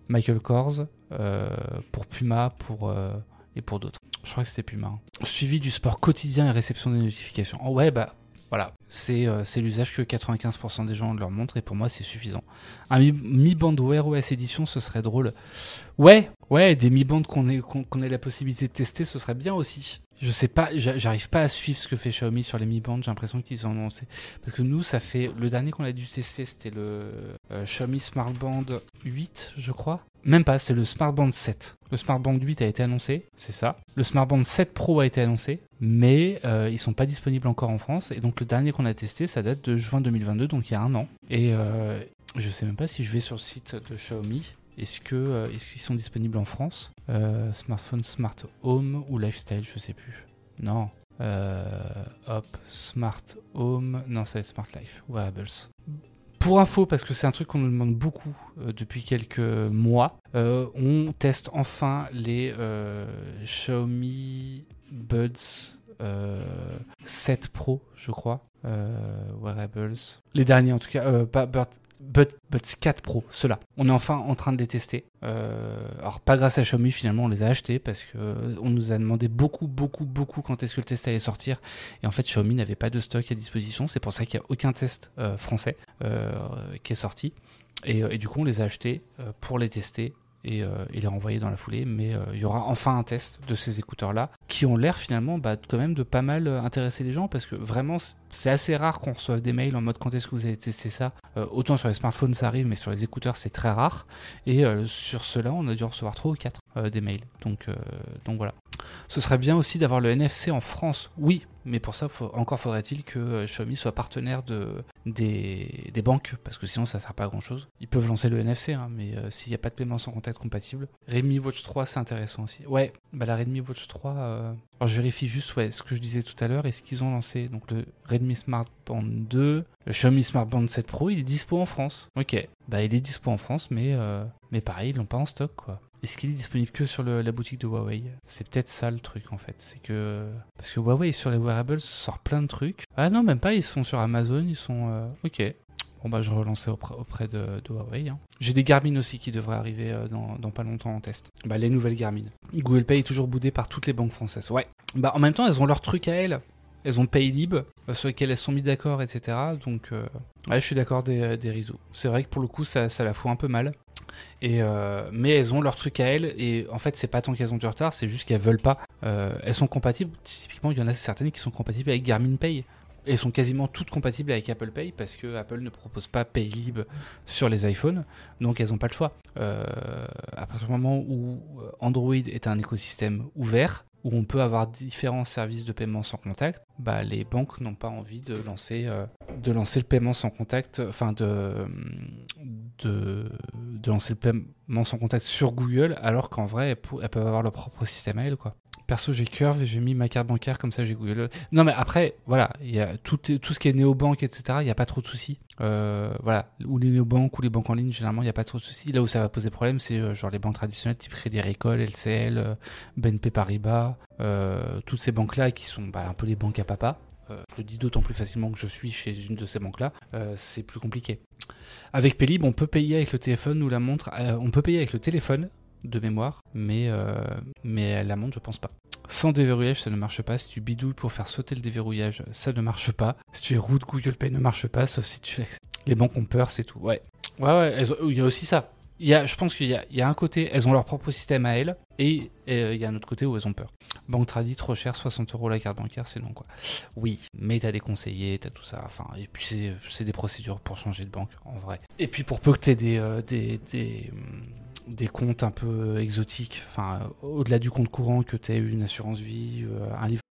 Michael Kors, pour Puma, pour et pour d'autres. Je crois que c'était Puma. Hein. Suivi du sport quotidien et réception des notifications. Oh ouais, bah voilà, c'est euh, l'usage que 95% des gens leur montrent et pour moi c'est suffisant. Un Mi-Band Wear OS Edition, ce serait drôle. Ouais, ouais, des Mi-Band qu'on ait, qu'on ait la possibilité de tester, ce serait bien aussi. Je sais pas, j'arrive pas à suivre ce que fait Xiaomi sur les Mi Band. J'ai l'impression qu'ils ont annoncé. Parce que nous, ça fait. Le dernier qu'on a dû tester, c'était le euh, Xiaomi Smart Band 8, je crois. Même pas, c'est le Smart Band 7. Le Smart Band 8 a été annoncé, c'est ça. Le Smart Band 7 Pro a été annoncé, mais euh, ils sont pas disponibles encore en France. Et donc le dernier qu'on a testé, ça date de juin 2022, donc il y a un an. Et euh, je sais même pas si je vais sur le site de Xiaomi. Est-ce que euh, est-ce qu'ils sont disponibles en France euh, Smartphone, Smart Home ou Lifestyle, je sais plus. Non. Euh, hop, Smart Home. Non, ça va être Smart Life. Wearables. Pour info, parce que c'est un truc qu'on nous demande beaucoup depuis quelques mois, on teste enfin les Xiaomi Buds 7 Pro, je crois. wearables. Les derniers en tout cas. pas, Buds 4 Pro, ceux-là. On est enfin en train de les tester. Euh, alors pas grâce à Xiaomi finalement, on les a achetés parce que euh, nous a demandé beaucoup, beaucoup, beaucoup quand est-ce que le test allait sortir. Et en fait, Xiaomi n'avait pas de stock à disposition. C'est pour ça qu'il n'y a aucun test euh, français qui est sorti. Et, du coup, on les a achetés pour les tester et, euh, il est renvoyé dans la foulée. Mais euh, il y aura enfin un test de ces écouteurs-là qui ont l'air finalement bah, quand même de pas mal euh, intéresser les gens parce que vraiment c'est assez rare qu'on reçoive des mails en mode quand est-ce que vous avez testé ça. autant sur les smartphones ça arrive, mais sur les écouteurs c'est très rare. Et sur ceux-là, on a dû recevoir 3 ou 4 des mails. Donc, donc voilà. Ce serait bien aussi d'avoir le NFC en France. Oui, mais pour ça, encore faudrait-il que euh, Xiaomi soit partenaire de, des, banques, parce que sinon ça sert pas à grand chose. Ils peuvent lancer le NFC, hein, mais euh, s'il n'y a pas de paiement sans contact compatible. Redmi Watch 3, c'est intéressant aussi. Ouais, bah la Redmi Watch 3, euh, alors je vérifie juste ouais, ce que je disais tout à l'heure et ce qu'ils ont lancé. Donc le Redmi Smart Band 2, le Xiaomi Smart Band 7 Pro, il est dispo en France. Ok, bah il est dispo en France, mais, mais pareil, ils l'ont pas en stock quoi. Est-ce qu'il est disponible que sur la boutique de Huawei? C'est peut-être ça le truc en fait. C'est que. Parce que Huawei sur les wearables sort plein de trucs. Ah non, même pas, ils sont sur Amazon, ils sont. Euh, ok. Bon bah je relançais auprès, de, Huawei. Hein. J'ai des Garmin aussi qui devraient arriver euh, dans, pas longtemps en test. Bah les nouvelles Garmin. Google Pay est toujours boudé par toutes les banques françaises. Ouais. Bah en même temps elles ont leur truc à elles. Elles ont Paylib euh, sur lesquels elles sont mis d'accord, etc. Donc ouais je suis d'accord des, des. C'est vrai que pour le coup ça la fout un peu mal. Euh, mais elles ont leur truc à elles et en fait c'est pas tant qu'elles ont du retard, c'est juste qu'elles veulent pas. Euh, elles sont compatibles. Typiquement il y en a certaines qui sont compatibles avec Garmin Pay. Elles sont quasiment toutes compatibles avec Apple Pay parce que Apple ne propose pas Paylib sur les iPhones, donc elles n'ont pas le choix. Euh, à partir du moment où Android est un écosystème ouvert, où on peut avoir différents services de paiement sans contact, bah, les banques n'ont pas envie de lancer, euh, le paiement sans contact, de, lancer le paiement sans contact sur Google, alors qu'en vrai, elles, peuvent avoir leur propre système à elles. Quoi. Perso, j'ai Curve et j'ai mis ma carte bancaire, comme ça j'ai Google. Non, mais après, voilà, il y a tout, ce qui est néobanque, etc., il n'y a pas trop de soucis. Euh, voilà, ou les néobanques ou les banques en ligne, généralement, il n'y a pas trop de soucis. Là où ça va poser problème, c'est euh, genre les banques traditionnelles type Crédit Agricole, LCL, euh, BNP Paribas, toutes ces banques-là qui sont bah, un peu les banques à papa. je le dis d'autant plus facilement que je suis chez une de ces banques-là, c'est plus compliqué. Avec Paylib, on peut payer avec le téléphone ou la montre. on peut payer avec le téléphone de mémoire, mais, mais la montre, je pense pas. Sans déverrouillage, ça ne marche pas. Si tu bidouilles pour faire sauter le déverrouillage, ça ne marche pas. Si tu es route Google Pay, ne marche pas, sauf si tu Les banques ont peur, c'est tout. Ouais. Ouais, ouais, il y a aussi ça. Il je pense qu'il y, y a, un côté, elles ont leur propre système à elles, et euh, il y a un autre côté où elles ont peur. Banque tradie, trop cher, 60 euros la carte bancaire, c'est non quoi. Oui, mais t'as des conseillers, t'as tout ça, enfin, et puis c'est des procédures pour changer de banque, en vrai. Et puis pour peu que t'aies des, euh, des, des, des comptes un peu euh, exotiques, enfin, euh, au-delà du compte courant, que tu aies une assurance vie, euh, un livre.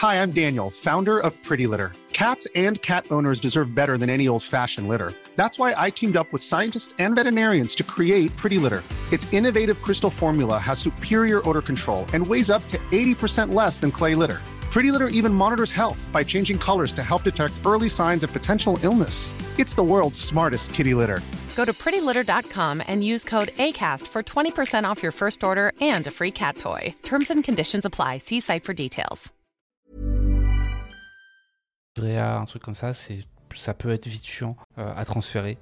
Hi, I'm Daniel, founder of Pretty Litter. Cats and cat owners deserve better than any old-fashioned litter. That's why I teamed up with scientists and veterinarians to create Pretty Litter. Its innovative crystal formula has superior odor control and weighs up to 80% less than clay litter. Pretty Litter even monitors health by changing colors to help detect early signs of potential illness. It's the world's smartest kitty litter. Go to prettylitter.com and use code ACAST for 20% off your first order and a free cat toy. Terms and conditions apply. See site for details. un truc comme ça, c'est, ça peut être vite chiant euh, à transférer.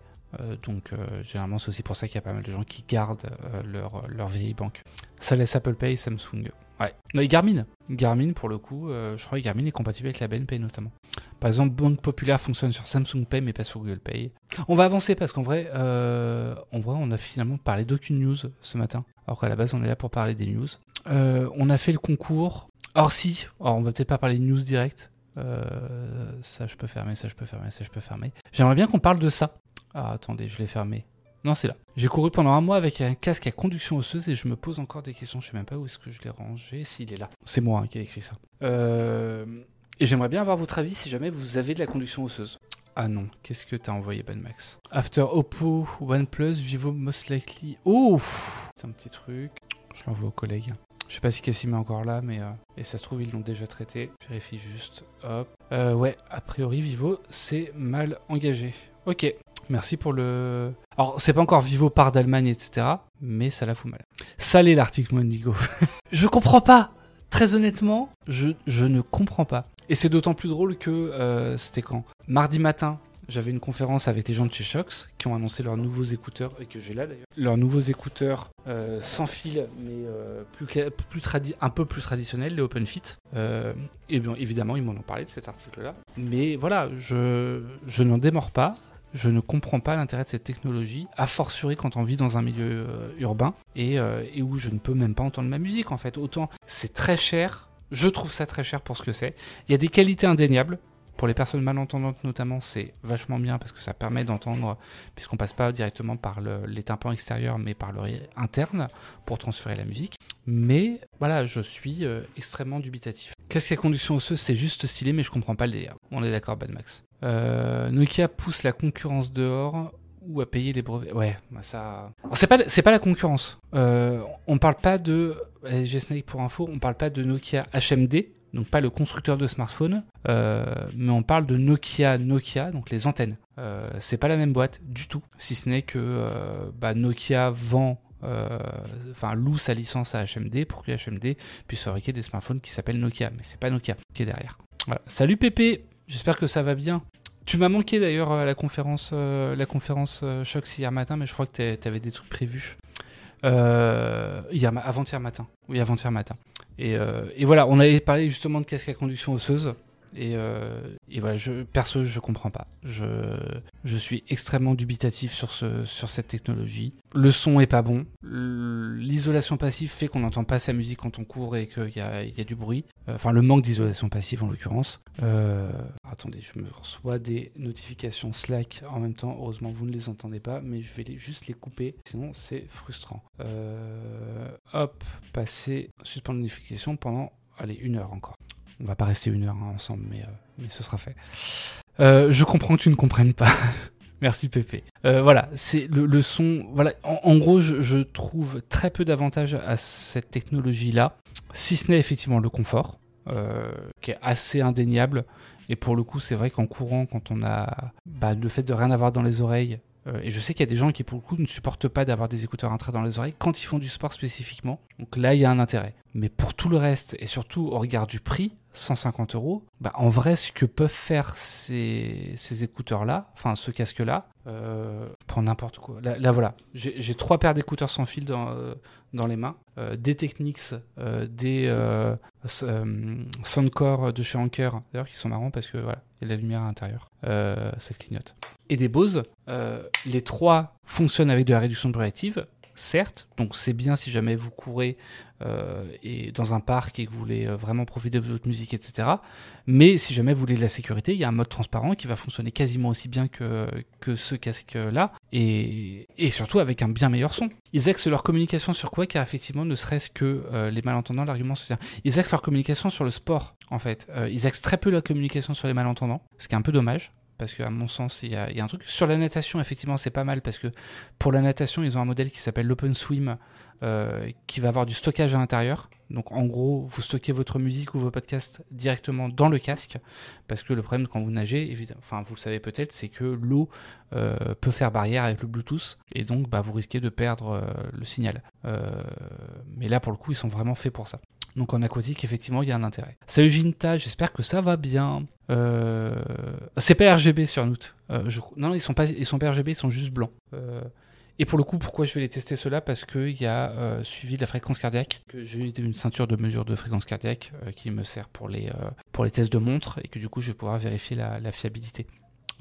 Donc généralement c'est aussi pour ça qu'il y a pas mal de gens qui gardent leur, leur vieille banque. Ça laisse Apple Pay, Samsung. Ouais. Et Garmin. Garmin, pour le coup, je crois que Garmin est compatible avec la BNP notamment. Par exemple, Banque Populaire fonctionne sur Samsung Pay mais pas sur Google Pay. On va avancer parce qu'en vrai, en on a finalement parlé d'aucune news ce matin. Alors qu'à la base, on est là pour parler des news. on a fait le concours. Or si, alors on va peut-être pas parler de news direct, euh, ça, je peux fermer, ça, je peux fermer, ça, je peux fermer. J'aimerais bien qu'on parle de ça. Ah, attendez, je l'ai fermé. Non, c'est là. J'ai couru pendant un mois avec un casque à conduction osseuse et je me pose encore des questions. Je sais même pas où est-ce que je l'ai rangé. S'il est là. C'est moi hein, qui ai écrit ça. Euh, et j'aimerais bien avoir votre avis si jamais vous avez de la conduction osseuse. Ah non, qu'est-ce que t'as envoyé Ben Max? After Oppo, OnePlus, Vivo Most Likely. Oh C'est un petit truc. Je l'envoie aux collègues. Je sais pas si Cassim est encore là, mais euh, et ça se trouve ils l'ont déjà traité. Je vérifie juste. Hop. Euh, ouais, a priori Vivo c'est mal engagé. Ok. Merci pour le. Alors c'est pas encore Vivo par d'Allemagne, etc. Mais ça la fout mal. Salé l'article Mondigo. je comprends pas. Très honnêtement, je, je ne comprends pas. Et c'est d'autant plus drôle que euh, c'était quand? Mardi matin, j'avais une conférence avec les gens de chez Shox qui ont annoncé leurs nouveaux écouteurs, et que j'ai là d'ailleurs, leurs nouveaux écouteurs euh, sans fil, mais euh, plus, plus un peu plus traditionnels, les OpenFit. Euh, et bien évidemment, ils m'en ont parlé de cet article-là. Mais voilà, je, je n'en démords pas. Je ne comprends pas l'intérêt de cette technologie, a fortiori quand on vit dans un milieu euh, urbain et, et où je ne peux même pas entendre ma musique en fait. Autant c'est très cher, je trouve ça très cher pour ce que c'est. Il y a des qualités indéniables. Pour les personnes malentendantes notamment, c'est vachement bien parce que ça permet d'entendre, puisqu'on passe pas directement par les tympans extérieurs, mais par l'oreille interne pour transférer la musique. Mais voilà, je suis euh, extrêmement dubitatif. Qu'est-ce qu'il y a conduction osseuse C'est juste stylé, mais je comprends pas le délire. On est d'accord, Bad Max. Euh, Nokia pousse la concurrence dehors ou à payer les brevets? Ouais, bah ça. C'est pas c'est pas la concurrence. Euh, on parle pas de G-Snake pour info. On parle pas de Nokia HMD donc pas le constructeur de smartphone, euh, mais on parle de Nokia Nokia, donc les antennes. Euh, c'est pas la même boîte du tout, si ce n'est que euh, bah, Nokia vend, enfin loue sa licence à HMD pour que HMD puisse fabriquer des smartphones qui s'appellent Nokia, mais c'est pas Nokia qui est derrière. Salut Pépé, j'espère que ça va bien. Tu m'as manqué d'ailleurs à la conférence, la conférence Shox hier matin, mais je crois que tu avais des trucs prévus. Hier, avant-hier matin. Oui, avant-hier matin. Euh, et, voilà, on avait parlé justement de casque à conduction osseuse. Et, euh, et, voilà, je, perso, je comprends pas. Je, suis extrêmement dubitatif sur, ce, sur cette technologie. Le son est pas bon. L'isolation passive fait qu'on n'entend pas sa musique quand on court et qu'il y a, du bruit. Euh, enfin, le manque d'isolation passive en l'occurrence. attendez, je me reçois des notifications Slack en même temps. Heureusement, vous ne les entendez pas, mais je vais les, juste les couper. Sinon, c'est frustrant. hop, passer, suspendre notification pendant, allez, une heure encore. On va pas rester une heure hein, ensemble, mais, euh, mais ce sera fait. Euh, je comprends que tu ne comprennes pas. Merci Pépé. Euh, voilà, c'est le, son. Voilà, en, gros, je, trouve très peu d'avantages à cette technologie-là, si ce n'est effectivement le confort, qui est assez indéniable. Et pour le coup, c'est vrai qu'en courant, quand on a bah, le fait de rien avoir dans les oreilles, et je sais qu'il y a des gens qui, pour le coup, ne supportent pas d'avoir des écouteurs intra dans les oreilles quand ils font du sport spécifiquement. Donc là, il y a un intérêt. Mais pour tout le reste, et surtout au regard du prix, 150 euros, bah, en vrai, ce que peuvent faire ces, écouteurs-là, enfin ce casque-là, euh, pour n'importe quoi. Là, voilà, j'ai trois paires d'écouteurs sans fil dans, euh, les mains, euh, des Technics, des Soundcore de chez Anker, d'ailleurs qui sont marrants parce que voilà, il y a la lumière à l'intérieur, ça clignote. Et des Bose, les trois fonctionnent avec de la réduction de certes, donc c'est bien si jamais vous courez euh, et dans un parc et que vous voulez euh, vraiment profiter de votre musique, etc. Mais si jamais vous voulez de la sécurité, il y a un mode transparent qui va fonctionner quasiment aussi bien que, que ce casque-là, et, et, surtout avec un bien meilleur son. Ils axent leur communication sur quoi Car effectivement, ne serait-ce que euh, les malentendants, l'argument se tient. Ils axent leur communication sur le sport, en fait. ils axent très peu leur communication sur les malentendants, ce qui est un peu dommage parce qu'à mon sens, il y, a, un truc. Sur la natation, effectivement, c'est pas mal, parce que pour la natation, ils ont un modèle qui s'appelle l'OpenSwim, euh, qui va avoir du stockage à l'intérieur. Donc en gros, vous stockez votre musique ou vos podcasts directement dans le casque, parce que le problème quand vous nagez, enfin vous le savez peut-être, c'est que l'eau euh, peut faire barrière avec le Bluetooth, et donc bah, vous risquez de perdre euh, le signal. mais là, pour le coup, ils sont vraiment faits pour ça. Donc en aquatique, effectivement, il y a un intérêt. Salut Ginta, j'espère que ça va bien. Euh... C'est pas RGB sur Note. Euh, je... Non, ils sont pas, sont pas RGB, ils sont juste blancs. Euh... Et pour le coup, pourquoi je vais les tester ceux-là? Parce qu'il y a euh, suivi la fréquence cardiaque, que j'ai une ceinture de mesure de fréquence cardiaque qui me sert pour les, tests de montre et que du coup je vais pouvoir vérifier la fiabilité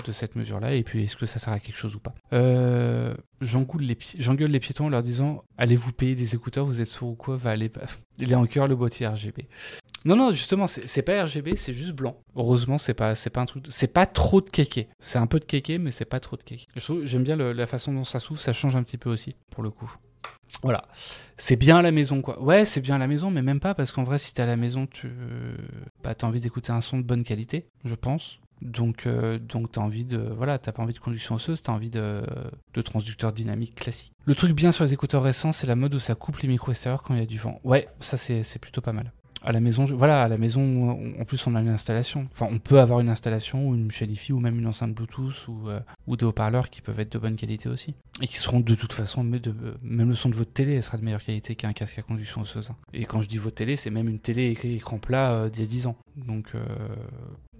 de cette mesure-là et puis est-ce que ça sert à quelque chose ou pas. Euh, J'engueule les, pi- les piétons en leur disant allez vous payer des écouteurs, vous êtes sourd ou quoi, va aller. Il est en cœur le boîtier RGB. Non non justement c'est pas RGB c'est juste blanc. Heureusement c'est pas pas un truc c'est pas trop de kéké. C'est un peu de kéké mais c'est pas trop de kéké. J'aime bien la façon dont ça s'ouvre, ça change un petit peu aussi pour le coup. Voilà. C'est bien à la maison, quoi. Ouais, c'est bien à la maison, mais même pas, parce qu'en vrai, si t'es à la maison, tu bah, as envie d'écouter un son de bonne qualité, je pense. Donc, euh, donc t'as envie de. Voilà, t'as pas envie de conduction osseuse, t'as envie de, de transducteur dynamique classique. Le truc bien sur les écouteurs récents, c'est la mode où ça coupe les micros extérieurs quand il y a du vent. Ouais, ça, c'est plutôt pas mal. À la maison, voilà, à la maison, on- en plus, on a une installation. Enfin, on peut avoir une installation ou une hi ou même une enceinte Bluetooth ou, euh, ou des haut-parleurs qui peuvent être de bonne qualité aussi. Et qui seront de toute façon, mais de, même le son de votre télé, sera de meilleure qualité qu'un casque à conduction osseuse. Et quand je dis votre télé, c'est même une télé écran- plat euh, d'il y a 10 ans. Donc,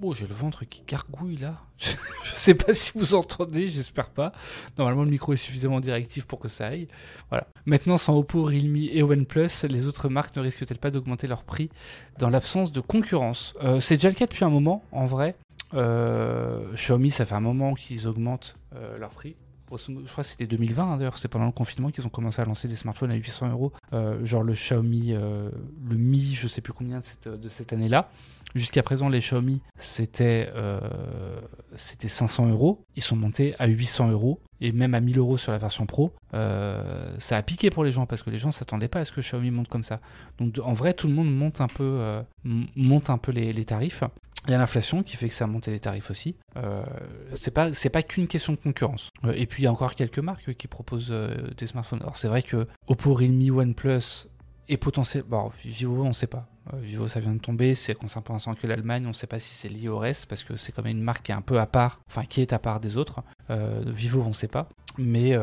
euh... oh, j'ai le ventre qui gargouille là. je sais pas si vous entendez, j'espère pas. Normalement, le micro est suffisamment directif pour que ça aille. Voilà. Maintenant, sans Oppo, Realme et OnePlus, les autres marques ne risquent-elles pas d'augmenter leur prix dans l'absence de concurrence? Euh, C'est déjà le cas depuis un moment, en vrai. Euh, Xiaomi, ça fait un moment qu'ils augmentent euh, leur prix. Je crois que c'était 2020 hein, d'ailleurs, c'est pendant le confinement qu'ils ont commencé à lancer des smartphones à 800 euros, Euh, genre le Xiaomi, euh, le Mi, je sais plus combien de cette, de cette année-là. Jusqu'à présent, les Xiaomi, c'était euh, c'était 500 euros. Ils sont montés à 800 euros et même à 1000 euros sur la version Pro. Euh, ça a piqué pour les gens parce que les gens s'attendaient pas à ce que Xiaomi monte comme ça. Donc en vrai, tout le monde monte un peu, monte un peu les tarifs. Il y a l'inflation qui fait que ça a monté les tarifs aussi. Euh, c'est pas pas qu'une question de concurrence. Euh, et puis il y a encore quelques marques qui proposent euh, des smartphones. Alors c'est vrai que Oppo, Realme, OnePlus et potentiellement bon, Vivo, on sait pas. Euh, Vivo, ça vient de tomber. C'est concerne pour l'instant que l'Allemagne. On sait pas si c'est lié au reste parce que c'est quand même une marque qui est un peu à part, enfin qui est à part des autres. Vivo, on sait pas. Mais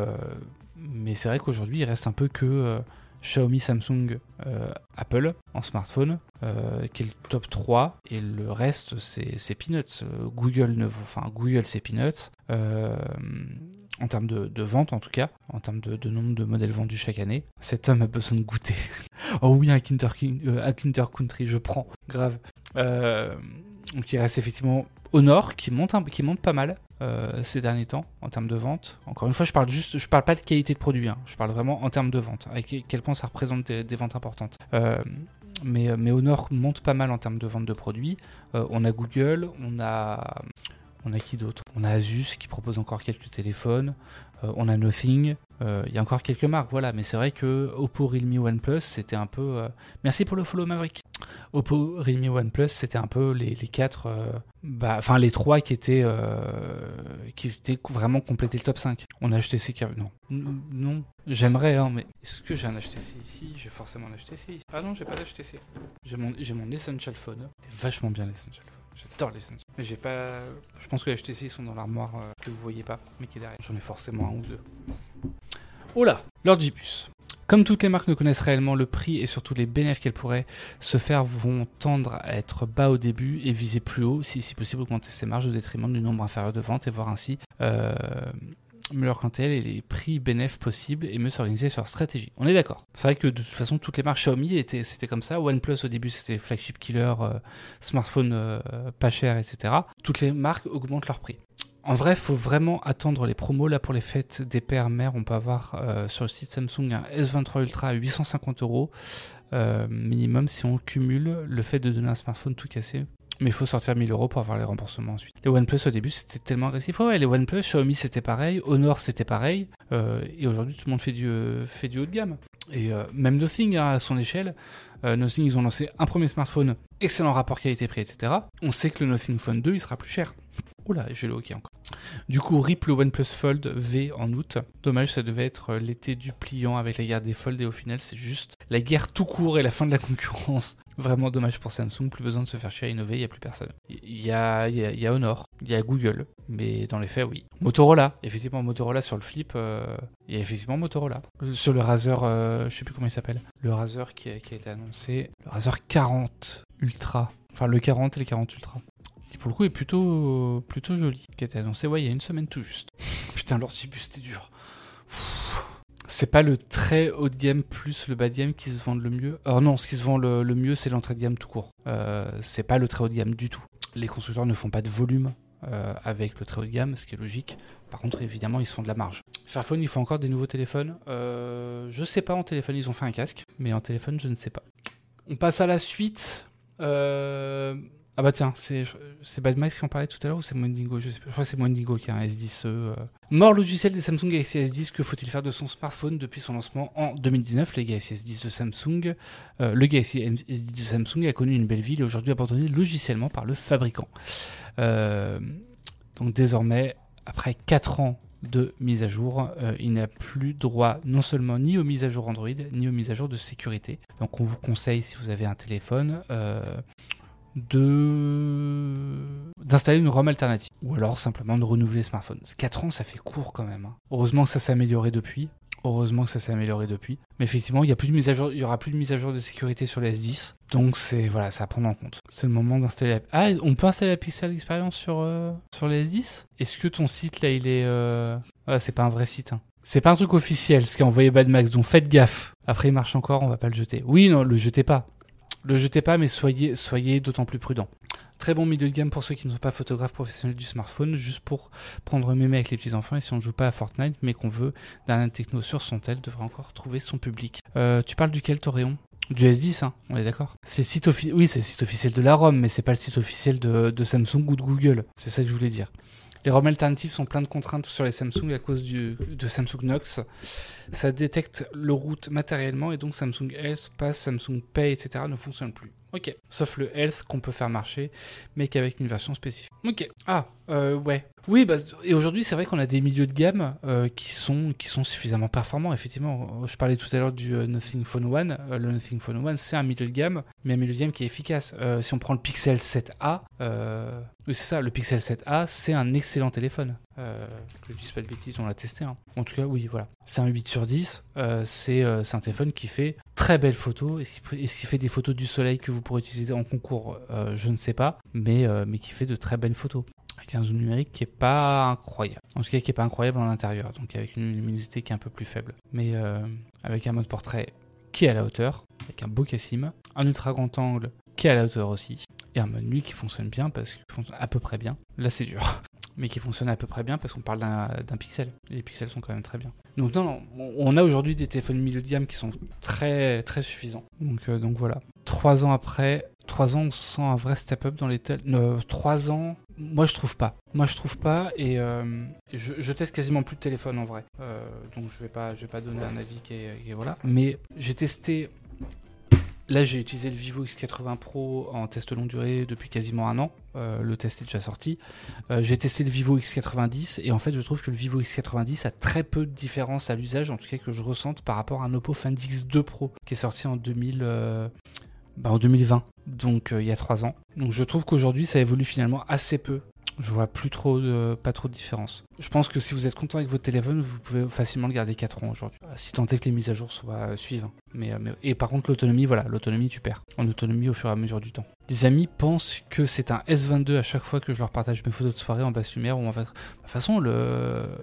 mais c'est vrai qu'aujourd'hui, il reste un peu que Xiaomi, Samsung, euh, Apple en smartphone, euh, qui est le top 3, et le reste, c'est peanuts. Google, ne, enfin, Google c'est peanuts. Euh, en termes de, de vente, en tout cas, en termes de, de nombre de modèles vendus chaque année, cet homme a besoin de goûter. oh oui, un Kinder, euh, un Kinder Country, je prends, grave. Donc il reste effectivement Honor qui monte, un- qui monte pas mal euh, ces derniers temps en termes de vente. Encore une fois, je parle juste, je parle pas de qualité de produit, hein. je parle vraiment en termes de vente, à que- quel point ça représente des, ventes importantes. Euh, mais, mais Honor monte pas mal en termes de vente de produits. Euh, on a Google, on a, on a qui d'autre? On a Asus qui propose encore quelques téléphones. Euh, on a Nothing. Euh, Il y a encore quelques marques, voilà. Mais c'est vrai que Oppo, Realme, OnePlus, c'était un peu. euh, Merci pour le follow Maverick. Oppo, Realme, OnePlus, c'était un peu les, les quatre, euh, bah, enfin les trois qui étaient, euh, qui étaient vraiment compléter le top 5. On a HTC qui, non, N- non, j'aimerais, hein, mais est-ce que j'ai un HTC ici? J'ai forcément un HTC ici. Ah non, j'ai pas d'HTC. J'ai mon, j'ai mon Essential Phone. C'est vachement bien l'Essential Phone. J'adore l'Essential. Mais j'ai pas, je pense que les HTC sont dans l'armoire euh, que vous voyez pas, mais qui est derrière. J'en ai forcément un ou deux. Oh là, Lord Jipus. Comme toutes les marques ne connaissent réellement le prix et surtout les bénéfices qu'elles pourraient se faire vont tendre à être bas au début et viser plus haut, si, si possible augmenter ses marges au détriment du nombre inférieur de ventes et voir ainsi euh, mieux leur clientèle et les prix bénéfices possibles et mieux s'organiser sur leur stratégie. On est d'accord. C'est vrai que de toute façon toutes les marques Xiaomi étaient c'était comme ça. OnePlus au début c'était flagship killer, euh, smartphone euh, pas cher, etc. Toutes les marques augmentent leur prix. En vrai, faut vraiment attendre les promos. Là, pour les fêtes des pères mères, on peut avoir euh, sur le site Samsung un S23 Ultra à 850 euros euh, minimum si on cumule le fait de donner un smartphone tout cassé. Mais il faut sortir 1000 euros pour avoir les remboursements ensuite. Les OnePlus au début c'était tellement agressif. Ouais, les OnePlus, Xiaomi c'était pareil, Honor c'était pareil. euh, et aujourd'hui tout le monde fait du, haut de gamme. Et même Nothing hein, à son échelle. Nothing ils ont lancé un premier smartphone, excellent rapport qualité-prix, etc. On sait que le Nothing Phone 2 il sera plus cher. Oula, j'ai le hockey encore. Du coup, RIP le OnePlus Fold V en août. Dommage, ça devait être euh, l'été du pliant avec la guerre des Fold et au final, c'est juste la guerre tout court et la fin de la concurrence Vraiment dommage pour Samsung, plus besoin de se faire chier à innover, il n'y a plus personne. Il y a, Honor, il y a Google, mais dans les faits, oui. Motorola, effectivement, Motorola sur le flip, euh, il y a effectivement Motorola. Sur le Razer, euh, je sais plus comment il s'appelle, le Razer qui a, qui a été annoncé, le Razer 40 Ultra, enfin le 40 et le 40 Ultra. Pour le coup est plutôt, plutôt joli, qui a été annoncé, ouais, il y a une semaine tout juste. Putain, l'Orsibus, c'était dur. C'est pas le très haut de gamme plus le bas de gamme qui se vend le mieux. Alors non, ce qui se vend le, le mieux, c'est l'entrée de gamme tout court. Euh, c'est pas le très haut de gamme du tout. Les constructeurs ne font pas de volume euh, avec le très haut de gamme, ce qui est logique. Par contre, évidemment, ils se font de la marge. Fairphone, ils font encore des nouveaux téléphones. Euh, je sais pas en téléphone, ils ont fait un casque, mais en téléphone, je ne sais pas. On passe à la suite. Euh, Ah bah tiens, c'est c'est Bad Max qui en parlait tout à l'heure ou c'est Mondingo je, crois que c'est Mondingo qui a un S10. euh. Mort logiciel des Samsung Galaxy S10, que faut-il faire de son smartphone depuis son lancement en 2019 Les Galaxy S10 de Samsung, euh, le Galaxy S10 de Samsung a connu une belle vie et aujourd'hui abandonné logiciellement par le fabricant. Euh, donc désormais, après 4 ans de mise à jour, euh, il n'a plus droit non seulement ni aux mises à jour Android, ni aux mises à jour de sécurité. Donc on vous conseille, si vous avez un téléphone, de d'installer une ROM alternative ou alors simplement de renouveler le smartphone. 4 ans, ça fait court quand même. hein. Heureusement que ça s'est amélioré depuis. Heureusement que ça s'est amélioré depuis. Mais effectivement, il y a plus de mise jour, il y aura plus de mise à jour de sécurité sur le S10. Donc c'est voilà, ça à prendre en compte. C'est le moment d'installer. La... Ah, on peut installer la Pixel Experience sur euh, sur le S10 Est-ce que ton site là, il est euh... ah, c'est pas un vrai site. Hein. C'est pas un truc officiel, ce qu'a envoyé Bad Max. Donc faites gaffe. Après, il marche encore, on va pas le jeter. Oui, non, le jetez pas. Le jetez pas, mais soyez soyez d'autant plus prudent. Très bon milieu de gamme pour ceux qui ne sont pas photographes professionnels du smartphone, juste pour prendre mémé avec les petits enfants. Et si on ne joue pas à Fortnite, mais qu'on veut d'un techno sur son tel, devrait encore trouver son public. Euh, tu parles duquel, Toréon du S10, hein, on est d'accord? C'est site offi- oui, c'est le site officiel de la ROM, mais c'est pas le site officiel de Samsung ou de Google. C'est ça que je voulais dire. Les ROM alternatives sont plein de contraintes sur les Samsung à cause du, de Samsung Knox. Ça détecte le route matériellement et donc Samsung Health, Pass, Samsung Pay, etc. ne fonctionnent plus. Ok. Sauf le Health qu'on peut faire marcher, mais qu'avec une version spécifique. Ok. Ah, euh, ouais. Oui, bah, et aujourd'hui, c'est vrai qu'on a des milieux de gamme euh, qui, sont, qui sont suffisamment performants. Effectivement, je parlais tout à l'heure du euh, Nothing Phone One. Euh, le Nothing Phone One, c'est un milieu de gamme, mais un milieu de gamme qui est efficace. Euh, si on prend le Pixel 7a, euh, oui, c'est ça, le Pixel 7a, c'est un excellent téléphone. Euh, que je dise pas de bêtises, on l'a testé. hein. En tout cas, oui, voilà. C'est un 8 sur 10. euh, c'est euh, c'est un téléphone qui fait très belles photos. Est-ce qu'il fait des photos du soleil que vous pourrez utiliser en concours? Euh, Je ne sais pas. Mais, qui fait de très belles photos. Avec un zoom numérique qui est pas incroyable. En tout cas, qui est pas incroyable en intérieur. Donc avec une luminosité qui est un peu plus faible. Mais avec un mode portrait qui est à la hauteur. Avec un beau cassim. Un ultra grand angle qui est à la hauteur aussi. Et un mode nuit qui fonctionne bien parce qu'il fonctionne à peu près bien. Là, c'est dur. Mais qui fonctionne à peu près bien parce qu'on parle d'un pixel. Les pixels sont quand même très bien. Donc, non, non, on- a aujourd'hui des téléphones milieu de gamme qui sont très, très suffisants. Donc, euh, donc voilà. Trois ans après, trois ans, on sent un vrai step-up dans les téléphones. trois ans, moi je trouve pas. Moi je trouve pas et euh, je, teste quasiment plus de téléphone en vrai. Euh, donc je vais pas, je vais pas donner un avis qui est- voilà. Mais j'ai testé Là, j'ai utilisé le Vivo X80 Pro en test longue durée depuis quasiment un an. Euh, le test est déjà sorti. Euh, j'ai testé le Vivo X90 et en fait, je trouve que le Vivo X90 a très peu de différence à l'usage, en tout cas que je ressente par rapport à un Oppo Find X2 Pro qui est sorti en 2000, euh, bah, 2020, donc il y a trois ans. Donc je trouve qu'aujourd'hui, ça évolue finalement assez peu. Je vois plus trop de, pas trop de différence. Je pense que si vous êtes content avec votre téléphone, vous pouvez facilement le garder 4 ans aujourd'hui. Si tant est que les mises à jour soient suivent. Euh, mais- et par contre, l'autonomie, voilà, l'autonomie, tu perds. En autonomie au fur et à mesure du temps. Des amis pensent que c'est un S22 à chaque fois que je leur partage mes photos de soirée en basse lumière ou en De toute façon,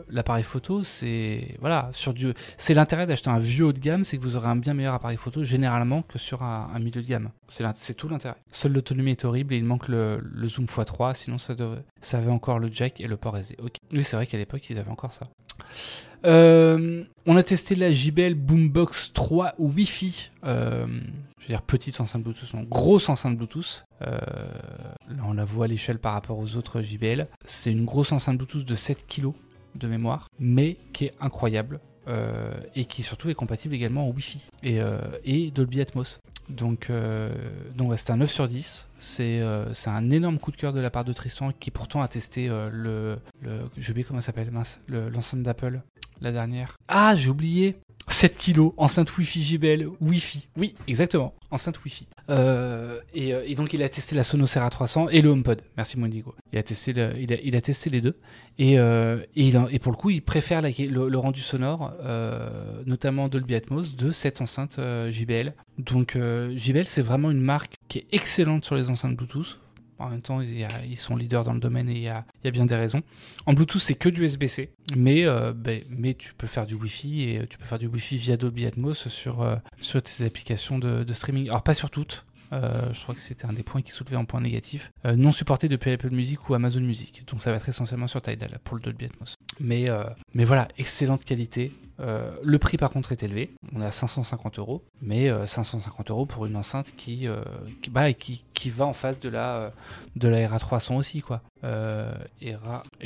l'appareil photo, c'est voilà, sur du, c'est l'intérêt d'acheter un vieux haut de gamme, c'est que vous aurez un bien meilleur appareil photo généralement que sur un, milieu de gamme. C'est tout l'intérêt. Seule l'autonomie est horrible et il manque le, zoom x3, sinon ça, devrait- ça avait encore le jack et le port SD. Ok. Oui, c'est vrai qu'à l'époque ils avaient encore ça. Euh, on a testé la JBL Boombox 3 Wi-Fi. Euh, je veux dire petite enceinte Bluetooth, non, grosse enceinte Bluetooth. Euh, là, on la voit à l'échelle par rapport aux autres JBL. C'est une grosse enceinte Bluetooth de 7 kg de mémoire, mais qui est incroyable. Euh, et qui surtout est compatible également en Wi-Fi et, euh, et Dolby Atmos. Donc, euh, donc c'est un 9 sur 10. C'est un énorme coup de cœur de la part de Tristan qui pourtant a testé le, le. S'appelle, l'enceinte d'Apple, la dernière. Ah, j'ai oublié. 7 kilos, enceinte Wi-Fi JBL, Wi-Fi. Oui, exactement, enceinte Wi-Fi. Euh, et, euh, et donc il a testé la Sonos RA300 et le HomePod. Merci Mondigo. Il a testé, le- il, a, il a testé les deux. Et, euh, et, il et pour le coup, il préfère le, rendu sonore, notamment Dolby Atmos, de cette enceinte JBL. Donc JBL, c'est vraiment une marque qui est excellente sur les enceintes Bluetooth. En même temps, ils sont leaders dans le domaine et il y a, bien des raisons. En Bluetooth, c'est que du USB-C, mais, euh, ben, mais tu peux faire du Wi-Fi et euh, tu peux faire du Wi-Fi via Dolby Atmos sur, euh, sur tes applications de, streaming. Alors, pas sur toutes. Je crois que c'était un des points qui soulevait en point négatif. Non supporté depuis Apple Music ou Amazon Music. Donc ça va être essentiellement sur Tidal pour le Dolby Atmos. Mais, mais voilà, excellente qualité. Euh, le prix par contre est élevé. On est à 550 euros. Mais euh, 550 euros pour une enceinte qui, euh, bah, qui, qui va en face de la, euh, de la RA300 aussi. quoi. Euh, et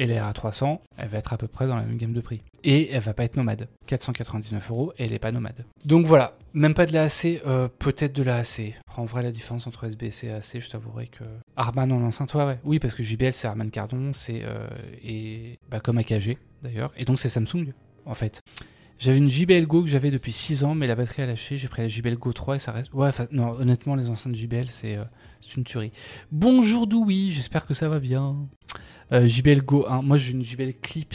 la RA300, elle va être à peu près dans la même gamme de prix. Et elle va pas être nomade. 499 euros elle est pas nomade. Donc voilà, même pas de la AC, euh, peut-être de la AC. En vrai, la différence entre SBC et AC, je t'avouerai que. Arman en enceinte, ouais, ouais. Oui, parce que JBL, c'est Arman Cardon, c'est. euh, et bah, comme AKG d'ailleurs. Et donc, c'est Samsung, en fait. J'avais une JBL Go que j'avais depuis 6 ans, mais la batterie a lâché. J'ai pris la JBL Go 3 et ça reste. Ouais, non, honnêtement, les enceintes JBL, c'est euh, c'est une tuerie. Bonjour Doui, j'espère que ça va bien. Euh, JBL Go 1, moi j'ai une JBL Clip,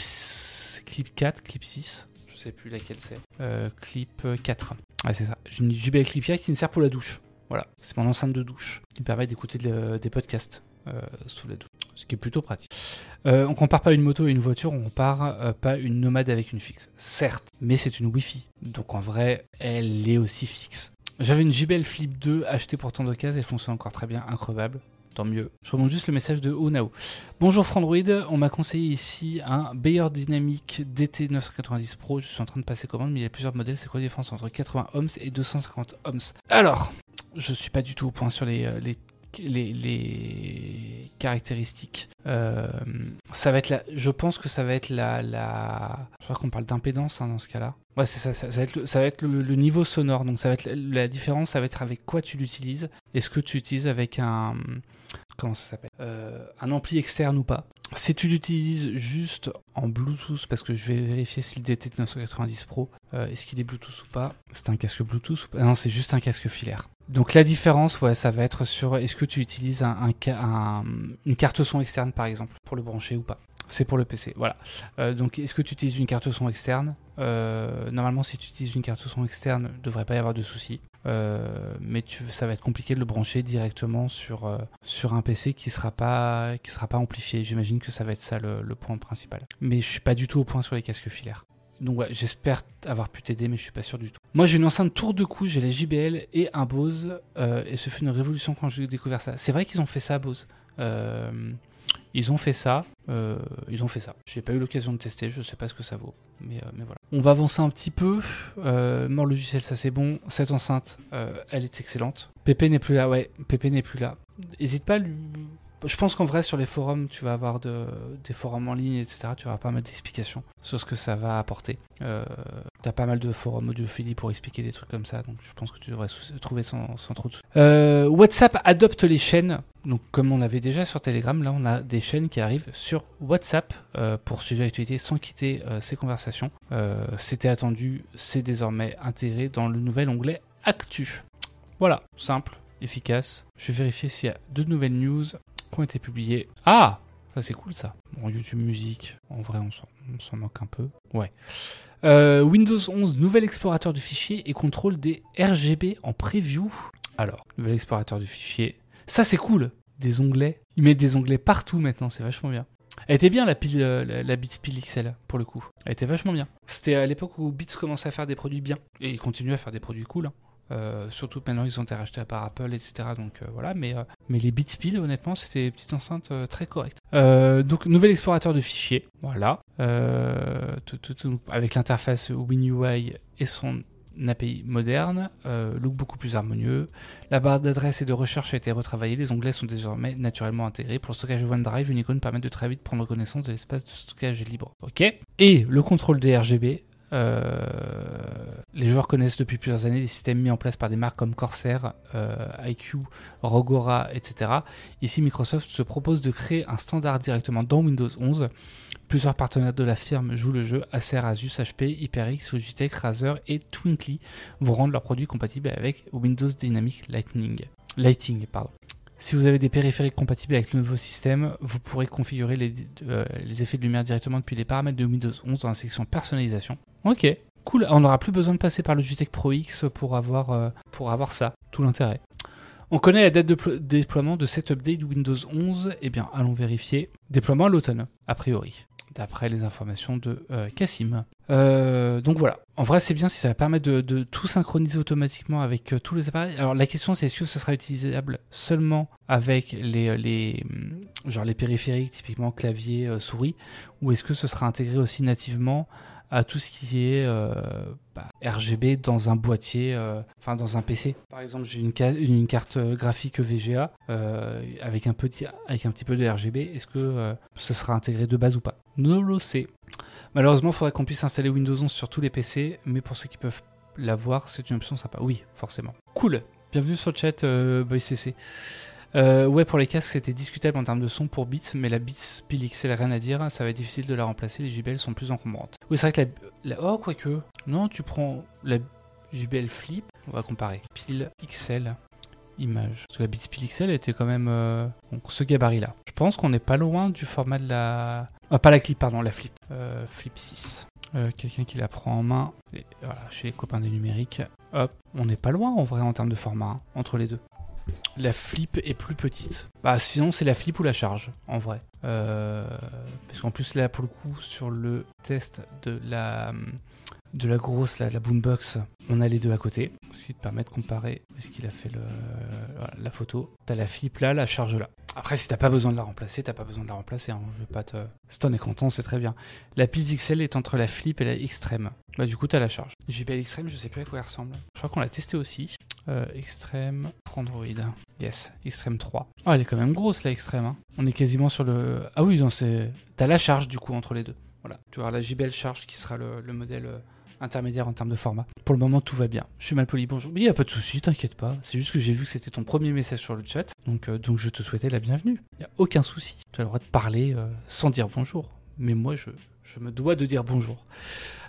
Clip 4, Clip 6, je sais plus laquelle c'est. Euh, clip 4. Ouais, c'est ça. J'ai une JBL Clip 4 qui me sert pour la douche. Voilà, c'est mon enceinte de douche qui me permet d'écouter de- des podcasts sous la douche, ce qui est plutôt pratique. Euh, on compare pas une moto et une voiture, on compare euh, pas une nomade avec une fixe. Certes, mais c'est une Wi-Fi, donc en vrai, elle est aussi fixe. J'avais une JBL Flip 2 achetée pour tant d'occasions, elle fonctionne encore très bien, increvable. Tant mieux. Je remonte juste le message de Onao. Bonjour Frandroid, on m'a conseillé ici un Bayer Dynamic DT 990 Pro. Je suis en train de passer commande, mais il y a plusieurs modèles. C'est quoi la différence entre 80 ohms et 250 ohms? Alors, je suis pas du tout au point sur les, euh, les, les, caractéristiques. Euh, ça va être la, je pense que ça va être la, je crois qu'on parle d'impédance hein, dans ce cas-là. Ouais, c'est ça, ça, va être, le, niveau sonore. Donc ça va être la, la différence, ça va être avec quoi tu l'utilises. Est-ce que tu utilises avec un comment ça s'appelle Euh, Un ampli externe ou pas. Si tu l'utilises juste en Bluetooth, parce que je vais vérifier si le DT 990 Pro, euh, est-ce qu'il est Bluetooth ou pas C'est un casque Bluetooth ou pas? Non, c'est juste un casque filaire. Donc la différence, ouais, ça va être sur est-ce que tu utilises un- une carte son externe par exemple pour le brancher ou pas? C'est pour le PC, voilà. Euh, donc est-ce que tu utilises une carte son externe? Euh, Normalement, si tu utilises une carte son externe, il ne devrait pas y avoir de souci. Euh, mais ça va être compliqué de le brancher directement sur, sur un PC qui sera pas sera pas amplifié. J'imagine que ça va être ça le, point principal. Mais je suis pas du tout au point sur les casques filaires. Donc ouais, j'espère avoir pu t'aider, mais je suis pas sûr du tout. Moi j'ai une enceinte tour de cou, j'ai la JBL et un Bose, et ce fut une révolution quand j'ai découvert ça. C'est vrai qu'ils ont fait ça, Bose. Euh, ils ont fait ça, euh, ils ont fait ça. J'ai pas eu l'occasion de tester, je sais pas ce que ça vaut, mais, euh, mais voilà. On va avancer un petit peu. Euh, mort logiciel, ça c'est bon. Cette enceinte, elle est excellente. Pépé n'est plus là, ouais, Pépé n'est plus là. Hésite pas à lui. Je pense qu'en vrai, sur les forums, tu vas avoir de- des forums en ligne, etc. Tu avoir pas mal d'explications sur ce que ça va apporter. Euh, T'as pas mal de forums audiophilie pour expliquer des trucs comme ça, donc je pense que tu devrais trouver sans, trop de soucis. Euh, WhatsApp adopte les chaînes. Donc, comme on avait déjà sur Telegram, là, on a des chaînes qui arrivent sur WhatsApp euh, pour suivre l'actualité sans quitter euh, ces conversations. C'était attendu, c'est désormais intégré dans le nouvel onglet Actu. Voilà, simple, efficace. Je vais vérifier s'il y a deux nouvelles news qui ont été publiées. Ah ça c'est cool ça. Bon, YouTube Musique, en vrai on s'en- moque un peu. Ouais. Euh, Windows 11, nouvel explorateur du fichier et contrôle des RGB en preview. Alors, nouvel explorateur du fichier. Ça c'est cool. Des onglets. Ils mettent des onglets partout maintenant, c'est vachement bien. Elle était bien la pile, euh, la, la XL pour le coup. Elle était vachement bien. C'était à l'époque où Beats commençait à faire des produits bien. Et ils continuent à faire des produits cool. hein. Euh, surtout maintenant ils ont été rachetés par Apple, etc. Donc euh, voilà, mais, euh, les Beats Pile, honnêtement, c'était des petites enceintes très correctes. Donc, nouvel explorateur de fichiers, voilà. Avec l'interface WinUI et son API moderne, look beaucoup plus harmonieux. La barre d'adresse et de recherche a été retravaillée. Les onglets sont désormais naturellement intégrés. Pour le stockage OneDrive, une icône permet de très vite prendre connaissance de l'espace de stockage libre. Ok Et le contrôle des RGB Euh, les joueurs connaissent depuis plusieurs années les systèmes mis en place par des marques comme Corsair, euh, IQ, Rogora, etc. Ici, Microsoft se propose de créer un standard directement dans Windows 11. Plusieurs partenaires de la firme jouent le jeu. Acer, Asus, HP, HyperX, Logitech, Razer et Twinkly vont rendre leurs produits compatibles avec Windows Dynamic Lightning. Lighting. Pardon. Si vous avez des périphériques compatibles avec le nouveau système, vous pourrez configurer les, euh, effets de lumière directement depuis les paramètres de Windows 11 dans la section personnalisation. Ok, cool. On n'aura plus besoin de passer par le Logitech Pro X pour avoir, euh, pour avoir ça. Tout l'intérêt. On connaît la date de déploiement de cet update Windows 11. Eh bien, allons vérifier. Déploiement à l'automne, a priori d'après les informations de euh, Cassim. Euh, donc voilà, en vrai c'est bien si ça va permettre de, tout synchroniser automatiquement avec euh, tous les appareils. Alors la question c'est est-ce que ce sera utilisable seulement avec les, mm, périphériques, typiquement clavier, souris, ou est-ce que ce sera intégré aussi nativement à tout ce qui est euh, bah, RGB dans un boîtier, euh, enfin dans un PC. Par exemple, j'ai une, carte graphique VGA euh, avec, un petit, peu de RGB. Est-ce que ce sera intégré de base ou pas? Ne le sait. Malheureusement, il faudrait qu'on puisse installer Windows 11 sur tous les PC, mais pour ceux qui peuvent l'avoir, c'est une option sympa. Oui, forcément. Cool. Bienvenue sur le chat, BoyCC. Euh, ouais, pour les casques, c'était discutable en termes de son pour Beats, mais la Beats Pile XL, rien à dire, ça va être difficile de la remplacer, les JBL sont plus encombrantes. Oui, c'est vrai que la, Oh, quoique. Non, tu prends la JBL Flip, on va comparer. Pile XL, image. Parce que la Beats Pile XL était quand même euh, ce gabarit-là. Je pense qu'on n'est pas loin du format de la. Ah, pas la clip, pardon, la Flip. Euh, flip 6. Quelqu'un qui la prend en main. Voilà, chez les copains des numériques. Hop, on n'est pas loin en vrai en termes de format hein, entre les deux la flip est plus petite. Bah sinon c'est la flip ou la charge en vrai. Euh, parce qu'en plus là pour le coup sur le test de la de la grosse, la, boombox, on a les deux à côté, ce qui te permet de comparer ce qu'il a fait le, la photo. T'as la flip là, la charge là. Après, si t'as pas besoin de la remplacer, t'as pas besoin de la remplacer. Hein. Je vais pas te. Si t'en content, c'est très bien. La pile XL est entre la flip et la extrême. Bah, du coup, t'as la charge. JBL extrême, je sais plus à quoi elle ressemble. Je crois qu'on l'a testé aussi. Euh, extrême Android. Yes, extrême 3. Ah, elle est quand même grosse la extrême. Hein. On est quasiment sur le. Ah oui, non, c'est. T'as la charge du coup entre les deux. Voilà. Tu vois la JBL charge qui sera le, le modèle euh, intermédiaire en termes de format. Pour le moment, tout va bien. Je suis mal poli, bonjour. Mais il n'y a pas de souci, t'inquiète pas. C'est juste que j'ai vu que c'était ton premier message sur le chat. Donc, euh, donc je te souhaitais la bienvenue. Il n'y a aucun souci. Tu as le droit de parler euh, sans dire bonjour. Mais moi, je, je me dois de dire bonjour.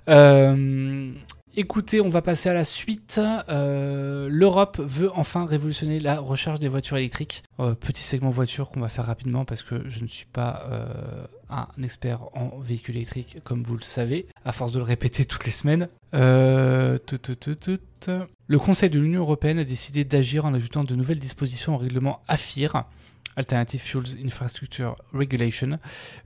Euh, Écoutez, on va passer à la suite. Euh, L'Europe veut enfin révolutionner la recharge des voitures électriques. Euh, petit segment voiture qu'on va faire rapidement parce que je ne suis pas euh, un expert en véhicules électriques comme vous le savez, à force de le répéter toutes les semaines. Le Conseil de l'Union Européenne a décidé d'agir en ajoutant de nouvelles dispositions au règlement AFIR Alternative Fuels Infrastructure Regulation,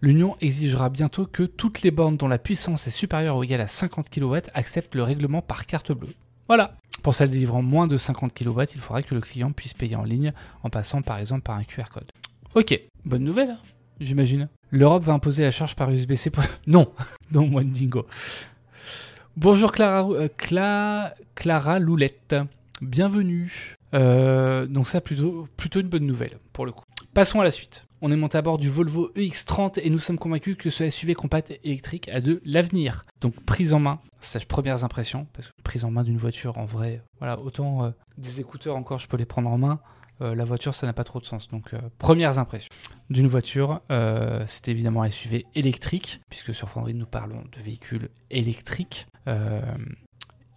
l'Union exigera bientôt que toutes les bornes dont la puissance est supérieure ou égale à 50 kW acceptent le règlement par carte bleue. Voilà. Pour celles délivrant moins de 50 kW, il faudra que le client puisse payer en ligne en passant par exemple par un QR code. Ok, bonne nouvelle, hein, j'imagine. L'Europe va imposer la charge par USB-C pour... Non, non, moi. Bonjour Clara, euh, Clara Loulette, bienvenue. Euh, donc ça plutôt une bonne nouvelle pour le coup. Passons à la suite. On est monté à bord du Volvo EX30 et nous sommes convaincus que ce SUV compact électrique a de l'avenir. Donc prise en main, sage premières impressions, parce que prise en main d'une voiture en vrai, voilà, autant euh, des écouteurs encore je peux les prendre en main, euh, la voiture ça n'a pas trop de sens. Donc premières impressions d'une voiture, c'est évidemment un SUV électrique, puisque sur Fandry nous parlons de véhicules électriques.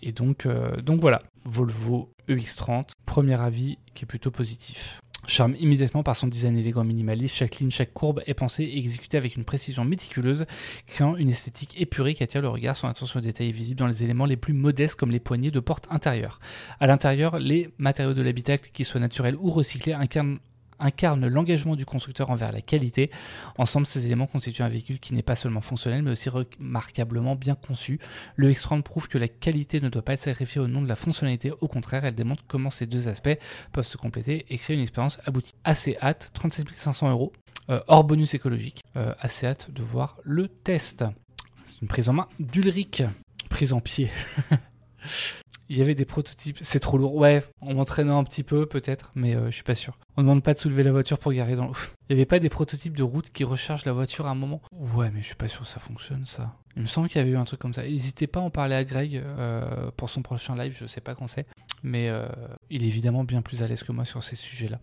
et donc, donc voilà, Volvo EX30, premier avis qui est plutôt positif. Charme immédiatement par son design élégant minimaliste, chaque ligne, chaque courbe est pensée et exécutée avec une précision méticuleuse, créant une esthétique épurée qui attire le regard. Son attention aux détails est visible dans les éléments les plus modestes comme les poignées de porte intérieure. À l'intérieur, les matériaux de l'habitacle, qu'ils soient naturels ou recyclés, incarnent incarne l'engagement du constructeur envers la qualité. Ensemble, ces éléments constituent un véhicule qui n'est pas seulement fonctionnel, mais aussi remarquablement bien conçu. Le X30 prouve que la qualité ne doit pas être sacrifiée au nom de la fonctionnalité. Au contraire, elle démontre comment ces deux aspects peuvent se compléter et créer une expérience aboutie. Assez hâte, 37 500 euros, euh, hors bonus écologique. Euh, assez hâte de voir le test. C'est une prise en main d'Ulrich. Prise en pied. Il y avait des prototypes. C'est trop lourd. Ouais, en m'entraînant un petit peu, peut-être, mais je suis pas sûr. On demande pas de soulever la voiture pour garer dans l'eau. Il n'y avait pas des prototypes de route qui rechargent la voiture à un moment? Ouais, mais je suis pas sûr que ça fonctionne, ça. Il me semble qu'il y avait eu un truc comme ça. N'hésitez pas à en parler à Greg pour son prochain live, je sais pas quand c'est. Mais il est évidemment bien plus à l'aise que moi sur ces sujets-là.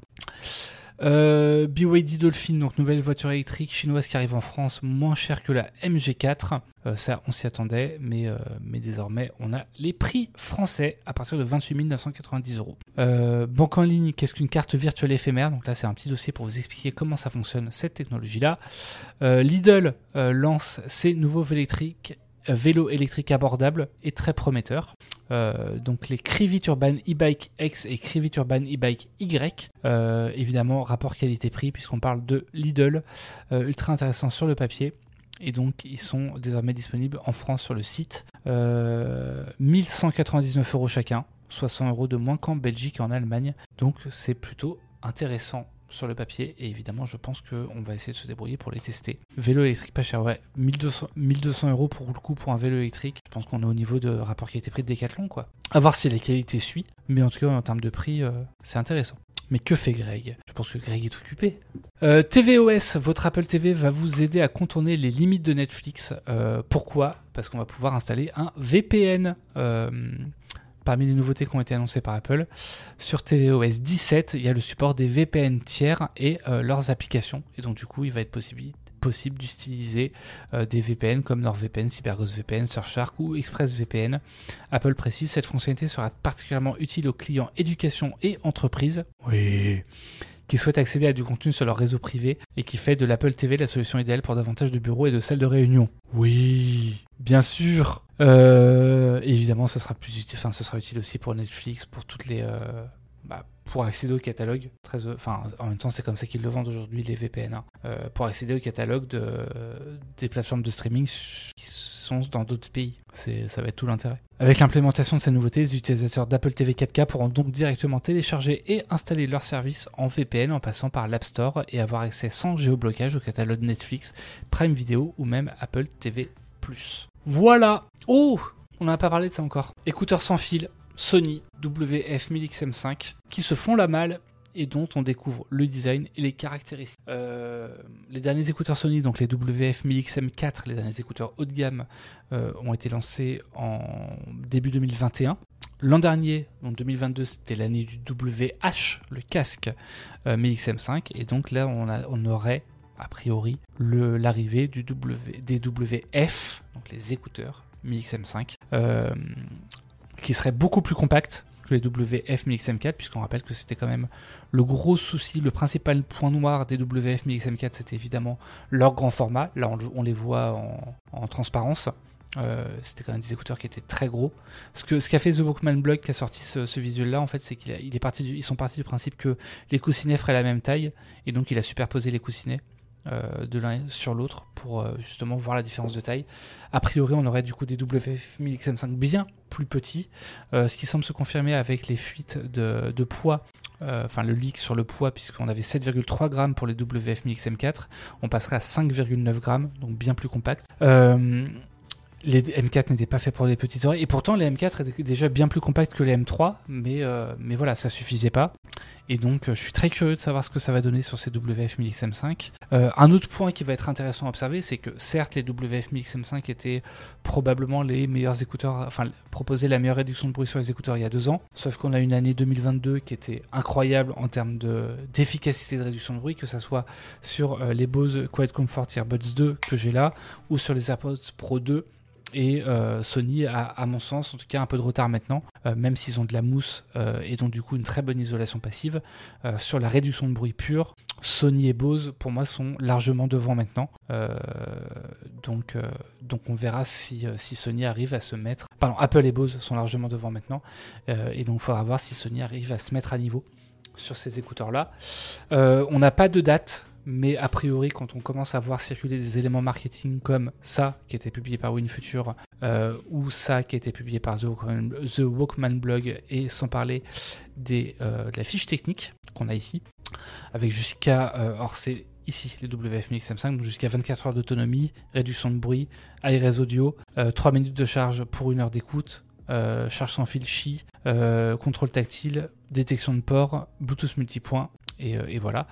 Euh, BYD Dolphin, donc nouvelle voiture électrique chinoise qui arrive en France, moins chère que la MG4. Euh, ça, on s'y attendait, mais, euh, mais désormais, on a les prix français à partir de 28 990 euros. banque en ligne, qu'est-ce qu'une carte virtuelle éphémère? Donc là, c'est un petit dossier pour vous expliquer comment ça fonctionne, cette technologie-là. Lidl lance ses nouveaux électriques vélo électrique abordable et très prometteur. Euh, donc les Crivit Urban e-bike X et Crivit Urban e-bike Y. Euh, évidemment, rapport qualité-prix, puisqu'on parle de Lidl, euh, ultra intéressant sur le papier. Et donc, ils sont désormais disponibles en France sur le site. 1199 euros chacun, 60 euros de moins qu'en Belgique et en Allemagne. Donc, c'est plutôt intéressant sur le papier. Et évidemment, je pense qu'on va essayer de se débrouiller pour les tester. Vélo électrique pas cher, ouais. 1200, 1200 euros pour le coup pour un vélo électrique. Je pense qu'on est au niveau de rapport qui a été pris de Decathlon, quoi. À voir si la qualité suit. Mais en tout cas, en termes de prix, euh, c'est intéressant. Mais que fait Greg? Je pense que Greg est occupé. Euh, tvOS, votre Apple TV va vous aider à contourner les limites de Netflix. Euh, pourquoi? Parce qu'on va pouvoir installer un VPN. Parmi les nouveautés qui ont été annoncées par Apple, sur tvOS 17, il y a le support des VPN tiers et euh, leurs applications. Et donc du coup, il va être possible, possible d'utiliser euh, des VPN comme NordVPN, CyberGhost VPN, Surfshark ou ExpressVPN. Apple précise cette fonctionnalité sera particulièrement utile aux clients éducation et entreprises. Oui qui souhaitent accéder à du contenu sur leur réseau privé et qui fait de l'Apple TV la solution idéale pour davantage de bureaux et de salles de réunion. Oui, bien sûr. Euh, évidemment, ce sera plus utile, enfin, ce sera utile aussi pour Netflix, pour toutes les, euh, bah, pour accéder au catalogue. Très, enfin, en même temps, c'est comme ça qu'ils le vendent aujourd'hui les VPN. Hein. Euh, pour accéder au catalogue de, des plateformes de streaming qui sont dans d'autres pays. Ça va être tout l'intérêt. Avec l'implémentation de ces nouveautés, les utilisateurs d'Apple TV 4K pourront donc directement télécharger et installer leur service en VPN en passant par l'App Store et avoir accès sans géoblocage au catalogue Netflix, Prime Video ou même Apple TV+. Voilà. Oh, on n'a pas parlé de ça encore. Écouteurs sans fil, Sony WF-1000XM5, qui se font la malle et dont on découvre le design et les caractéristiques. Euh, les derniers écouteurs Sony, donc les WF-1000XM4, les derniers écouteurs haut de gamme, euh, ont été lancés en début 2021. L'an dernier, en 2022, c'était l'année du WH, le casque 1000XM5, euh, et donc là, on aurait a priori l'arrivée du des WF, donc les écouteurs 1000XM5, euh, qui seraient beaucoup plus compacts que les WF 1000XM4, puisqu'on rappelle que c'était quand même le gros souci, le principal point noir des WF 1000XM4, c'était évidemment leur grand format. Là, on, les voit en, transparence. Euh, c'était quand même des écouteurs qui étaient très gros. Ce que ce qu'a fait The Walkman Blog qui a sorti ce, visuel-là, en fait, c'est qu'ils sont partis du principe que les coussinets feraient la même taille, et donc il a superposé les coussinets. Euh, de l'un sur l'autre pour euh, justement voir la différence de taille. A priori, on aurait du coup des WF 1000XM5 bien plus petits, euh, ce qui semble se confirmer avec les fuites de, poids enfin le leak sur le poids, puisqu'on avait 7,3 grammes pour les WF 1000XM4, on passerait à 5,9 grammes, donc bien plus compact. Les M4 n'étaient pas faits pour les petites oreilles, et pourtant les M4 étaient déjà bien plus compacts que les M3, mais, mais voilà, ça suffisait pas. Et donc, euh, je suis très curieux de savoir ce que ça va donner sur ces WF-1000XM5. Euh, un autre point qui va être intéressant à observer, c'est que certes, les WF-1000XM5 étaient probablement les meilleurs écouteurs, enfin, proposaient la meilleure réduction de bruit sur les écouteurs il y a deux ans. Sauf qu'on a une année 2022 qui était incroyable en termes d'efficacité de, réduction de bruit, que ce soit sur euh, les Bose Quiet Comfort Earbuds 2 que j'ai là, ou sur les AirPods Pro 2 et euh, Sony a, à mon sens, en tout cas un peu de retard maintenant, euh, même s'ils ont de la mousse euh, et donc du coup une très bonne isolation passive. sur la réduction de bruit pur, Sony et Bose, pour moi, sont largement devant maintenant. donc, on verra si, si, Sony arrive à se mettre... Pardon, Apple et Bose sont largement devant maintenant. et donc il faudra voir si Sony arrive à se mettre à niveau sur ces écouteurs-là. on n'a pas de date mais a priori, quand on commence à voir circuler des éléments marketing comme ça, qui été publié par WinFuture, euh, ou ça, qui été publié par The Walkman, Blog, et sans parler des, euh, de la fiche technique qu'on a ici, avec jusqu'à, euh, or c'est ici les WF-1000XM5, donc jusqu'à 24 heures d'autonomie, réduction de bruit, ARS audio, 3 minutes de charge pour une heure d'écoute, charge sans fil chi, contrôle tactile, détection de port, Bluetooth multipoint, et voilà.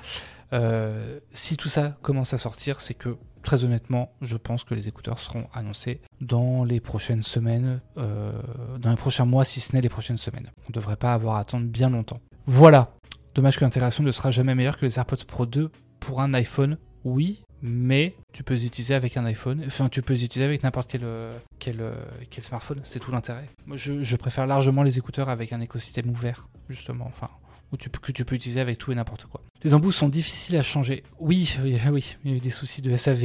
Si tout ça commence à sortir, c'est que très honnêtement, je pense que les écouteurs seront annoncés dans les prochaines semaines, dans les prochains mois, si ce n'est les prochaines semaines. On ne devrait pas avoir à attendre bien longtemps. Voilà. Dommage que l'intégration ne sera jamais meilleure que les AirPods Pro 2 pour un iPhone. Oui, mais tu peux les utiliser avec un iPhone. Enfin, tu peux les utiliser avec n'importe quel, quel, smartphone. C'est tout l'intérêt. Moi, je, préfère largement les écouteurs avec un écosystème ouvert, justement. Enfin, que tu peux utiliser avec tout et n'importe quoi. Les embouts sont difficiles à changer. Oui, oui, oui, il y a eu des soucis de SAV.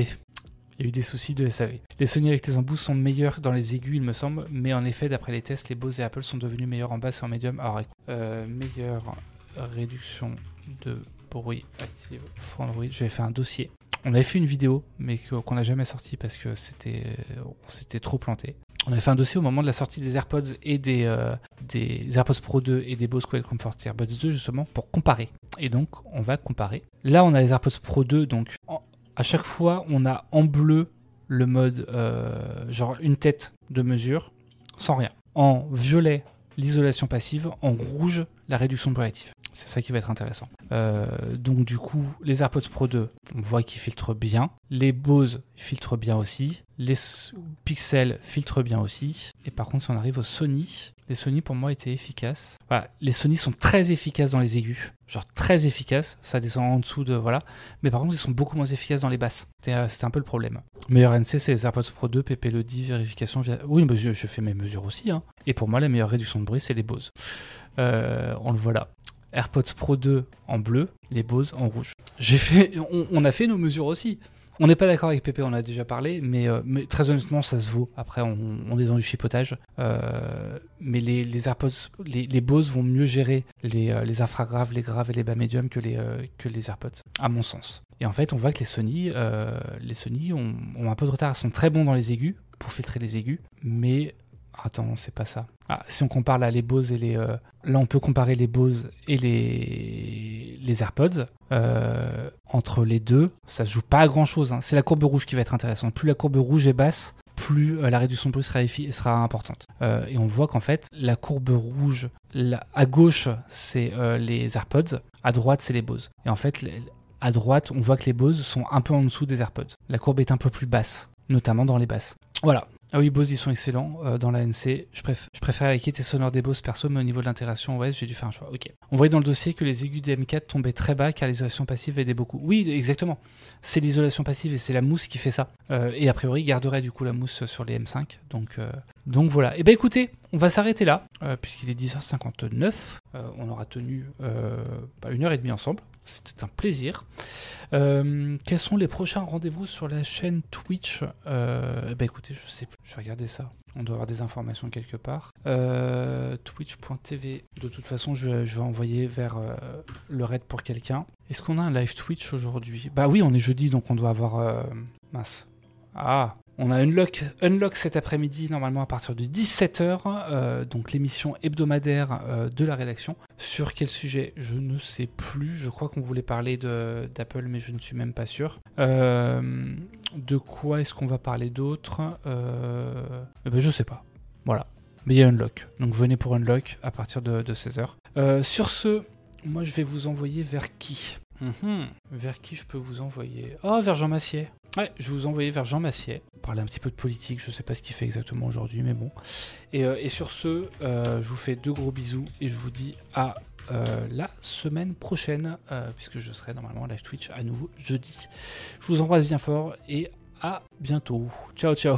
Il y a eu des soucis de SAV. Les Sony avec les embouts sont meilleurs dans les aigus, il me semble, mais en effet, d'après les tests, les Bose et Apple sont devenus meilleurs en basse et en médium. Alors, euh, meilleure réduction de bruit active Android. J'avais fait un dossier on avait fait une vidéo, mais qu'on n'a jamais sorti parce que c'était c'était trop planté. On avait fait un dossier au moment de la sortie des AirPods et des, euh, des AirPods Pro 2 et des Bose Quiet Comfort Earbuds 2 justement pour comparer. Et donc on va comparer. Là on a les AirPods Pro 2, donc à chaque fois on a en bleu le mode euh, genre une tête de mesure sans rien. En violet l'isolation passive, en rouge la réduction active. C'est ça qui va être intéressant. Euh, donc du coup, les AirPods Pro 2, on voit qu'ils filtrent bien. Les Bose filtrent bien aussi. Les Pixel filtrent bien aussi. Et par contre, si on arrive aux Sony, les Sony pour moi étaient efficaces. Les Sony sont très efficaces dans les aigus, genre très efficaces. Ça descend en dessous de voilà. Mais par contre, ils sont beaucoup moins efficaces dans les basses. C'était euh, un peu le problème. Meilleur NC, c'est les AirPods Pro 2, PP le 10, vérification via. Oui, mais je, fais mes mesures aussi. Hein. Et pour moi, la meilleure réduction de bruit, c'est les Bose. Euh, on le voit là. AirPods Pro 2 en bleu, les Bose en rouge. J'ai fait, on, a fait nos mesures aussi. On n'est pas d'accord avec Pépé, on a déjà parlé, mais, euh, mais, très honnêtement, ça se vaut. Après, on, est dans du chipotage. Euh, mais les, AirPods, les, Bose vont mieux gérer les, euh, les infragraves, les graves et les bas médiums que les, les AirPods, à mon sens. Et en fait, on voit que les Sony, les Sony ont, ont, un peu de retard. Ils sont très bons dans les aigus, pour filtrer les aigus, mais Attends, c'est pas ça. Ah, si on compare là les Bose et les. Euh, là, on peut comparer les Bose et les, les AirPods. Euh, entre les deux, ça se joue pas à grand chose. Hein. C'est la courbe rouge qui va être intéressante. Plus la courbe rouge est basse, plus euh, la réduction de bruit sera, sera importante. et on voit qu'en fait, la courbe rouge, à gauche, c'est les AirPods, à droite, c'est les Bose. Et en fait, à droite, on voit que les Bose sont un peu en dessous des AirPods. La courbe est un peu plus basse, notamment dans les basses. Voilà, ah oui, Bose, ils sont excellents euh, dans la NC. Je, je préfère la qualité sonore des Bose perso, mais au niveau de l'intégration OS, j'ai dû faire un choix. Ok. On voyait dans le dossier que les aigus des M4 tombaient très bas car l'isolation passive aidait beaucoup. Oui, exactement. C'est l'isolation passive et c'est la mousse qui fait ça. Euh, et a priori, garderait du coup la mousse sur les M5. Donc, euh, donc voilà. Et eh ben écoutez, on va s'arrêter là, puisqu'il est 10h59. on aura tenu bah, une heure et demie ensemble. C'était un plaisir. Euh, quels sont les prochains rendez-vous sur la chaîne Twitch? Euh, Bah écoutez, je sais plus. Je vais regarder ça. On doit avoir des informations quelque part. Euh, Twitch.tv. De toute façon, je vais, envoyer vers euh, le raid pour quelqu'un. Est-ce qu'on a un live Twitch aujourd'hui? Bah oui, on est jeudi, donc on doit avoir. mince. Ah, on a Unlock, Unlock cet après-midi, normalement à partir de 17h, euh, donc l'émission hebdomadaire euh, de la rédaction. Sur quel sujet Je ne sais plus. Je crois qu'on voulait parler d'Apple, mais je ne suis même pas sûr. Euh, de quoi est-ce qu'on va parler d'autre eh ben, Je sais pas. Voilà. Mais il y a Unlock. Donc venez pour Unlock à partir de, 16h. sur ce, moi je vais vous envoyer vers qui? Mhm. Vers qui je peux vous envoyer? Oh, vers Jean Massier. Ouais, je vous envoyer vers Jean Massier, parler un petit peu de politique, je sais pas ce qu'il fait exactement aujourd'hui, mais bon. Et, euh, sur ce, euh, je vous fais deux gros bisous et je vous dis à euh, la semaine prochaine, puisque je serai normalement live Twitch à nouveau jeudi. Je vous embrasse bien fort et à bientôt. Ciao, ciao.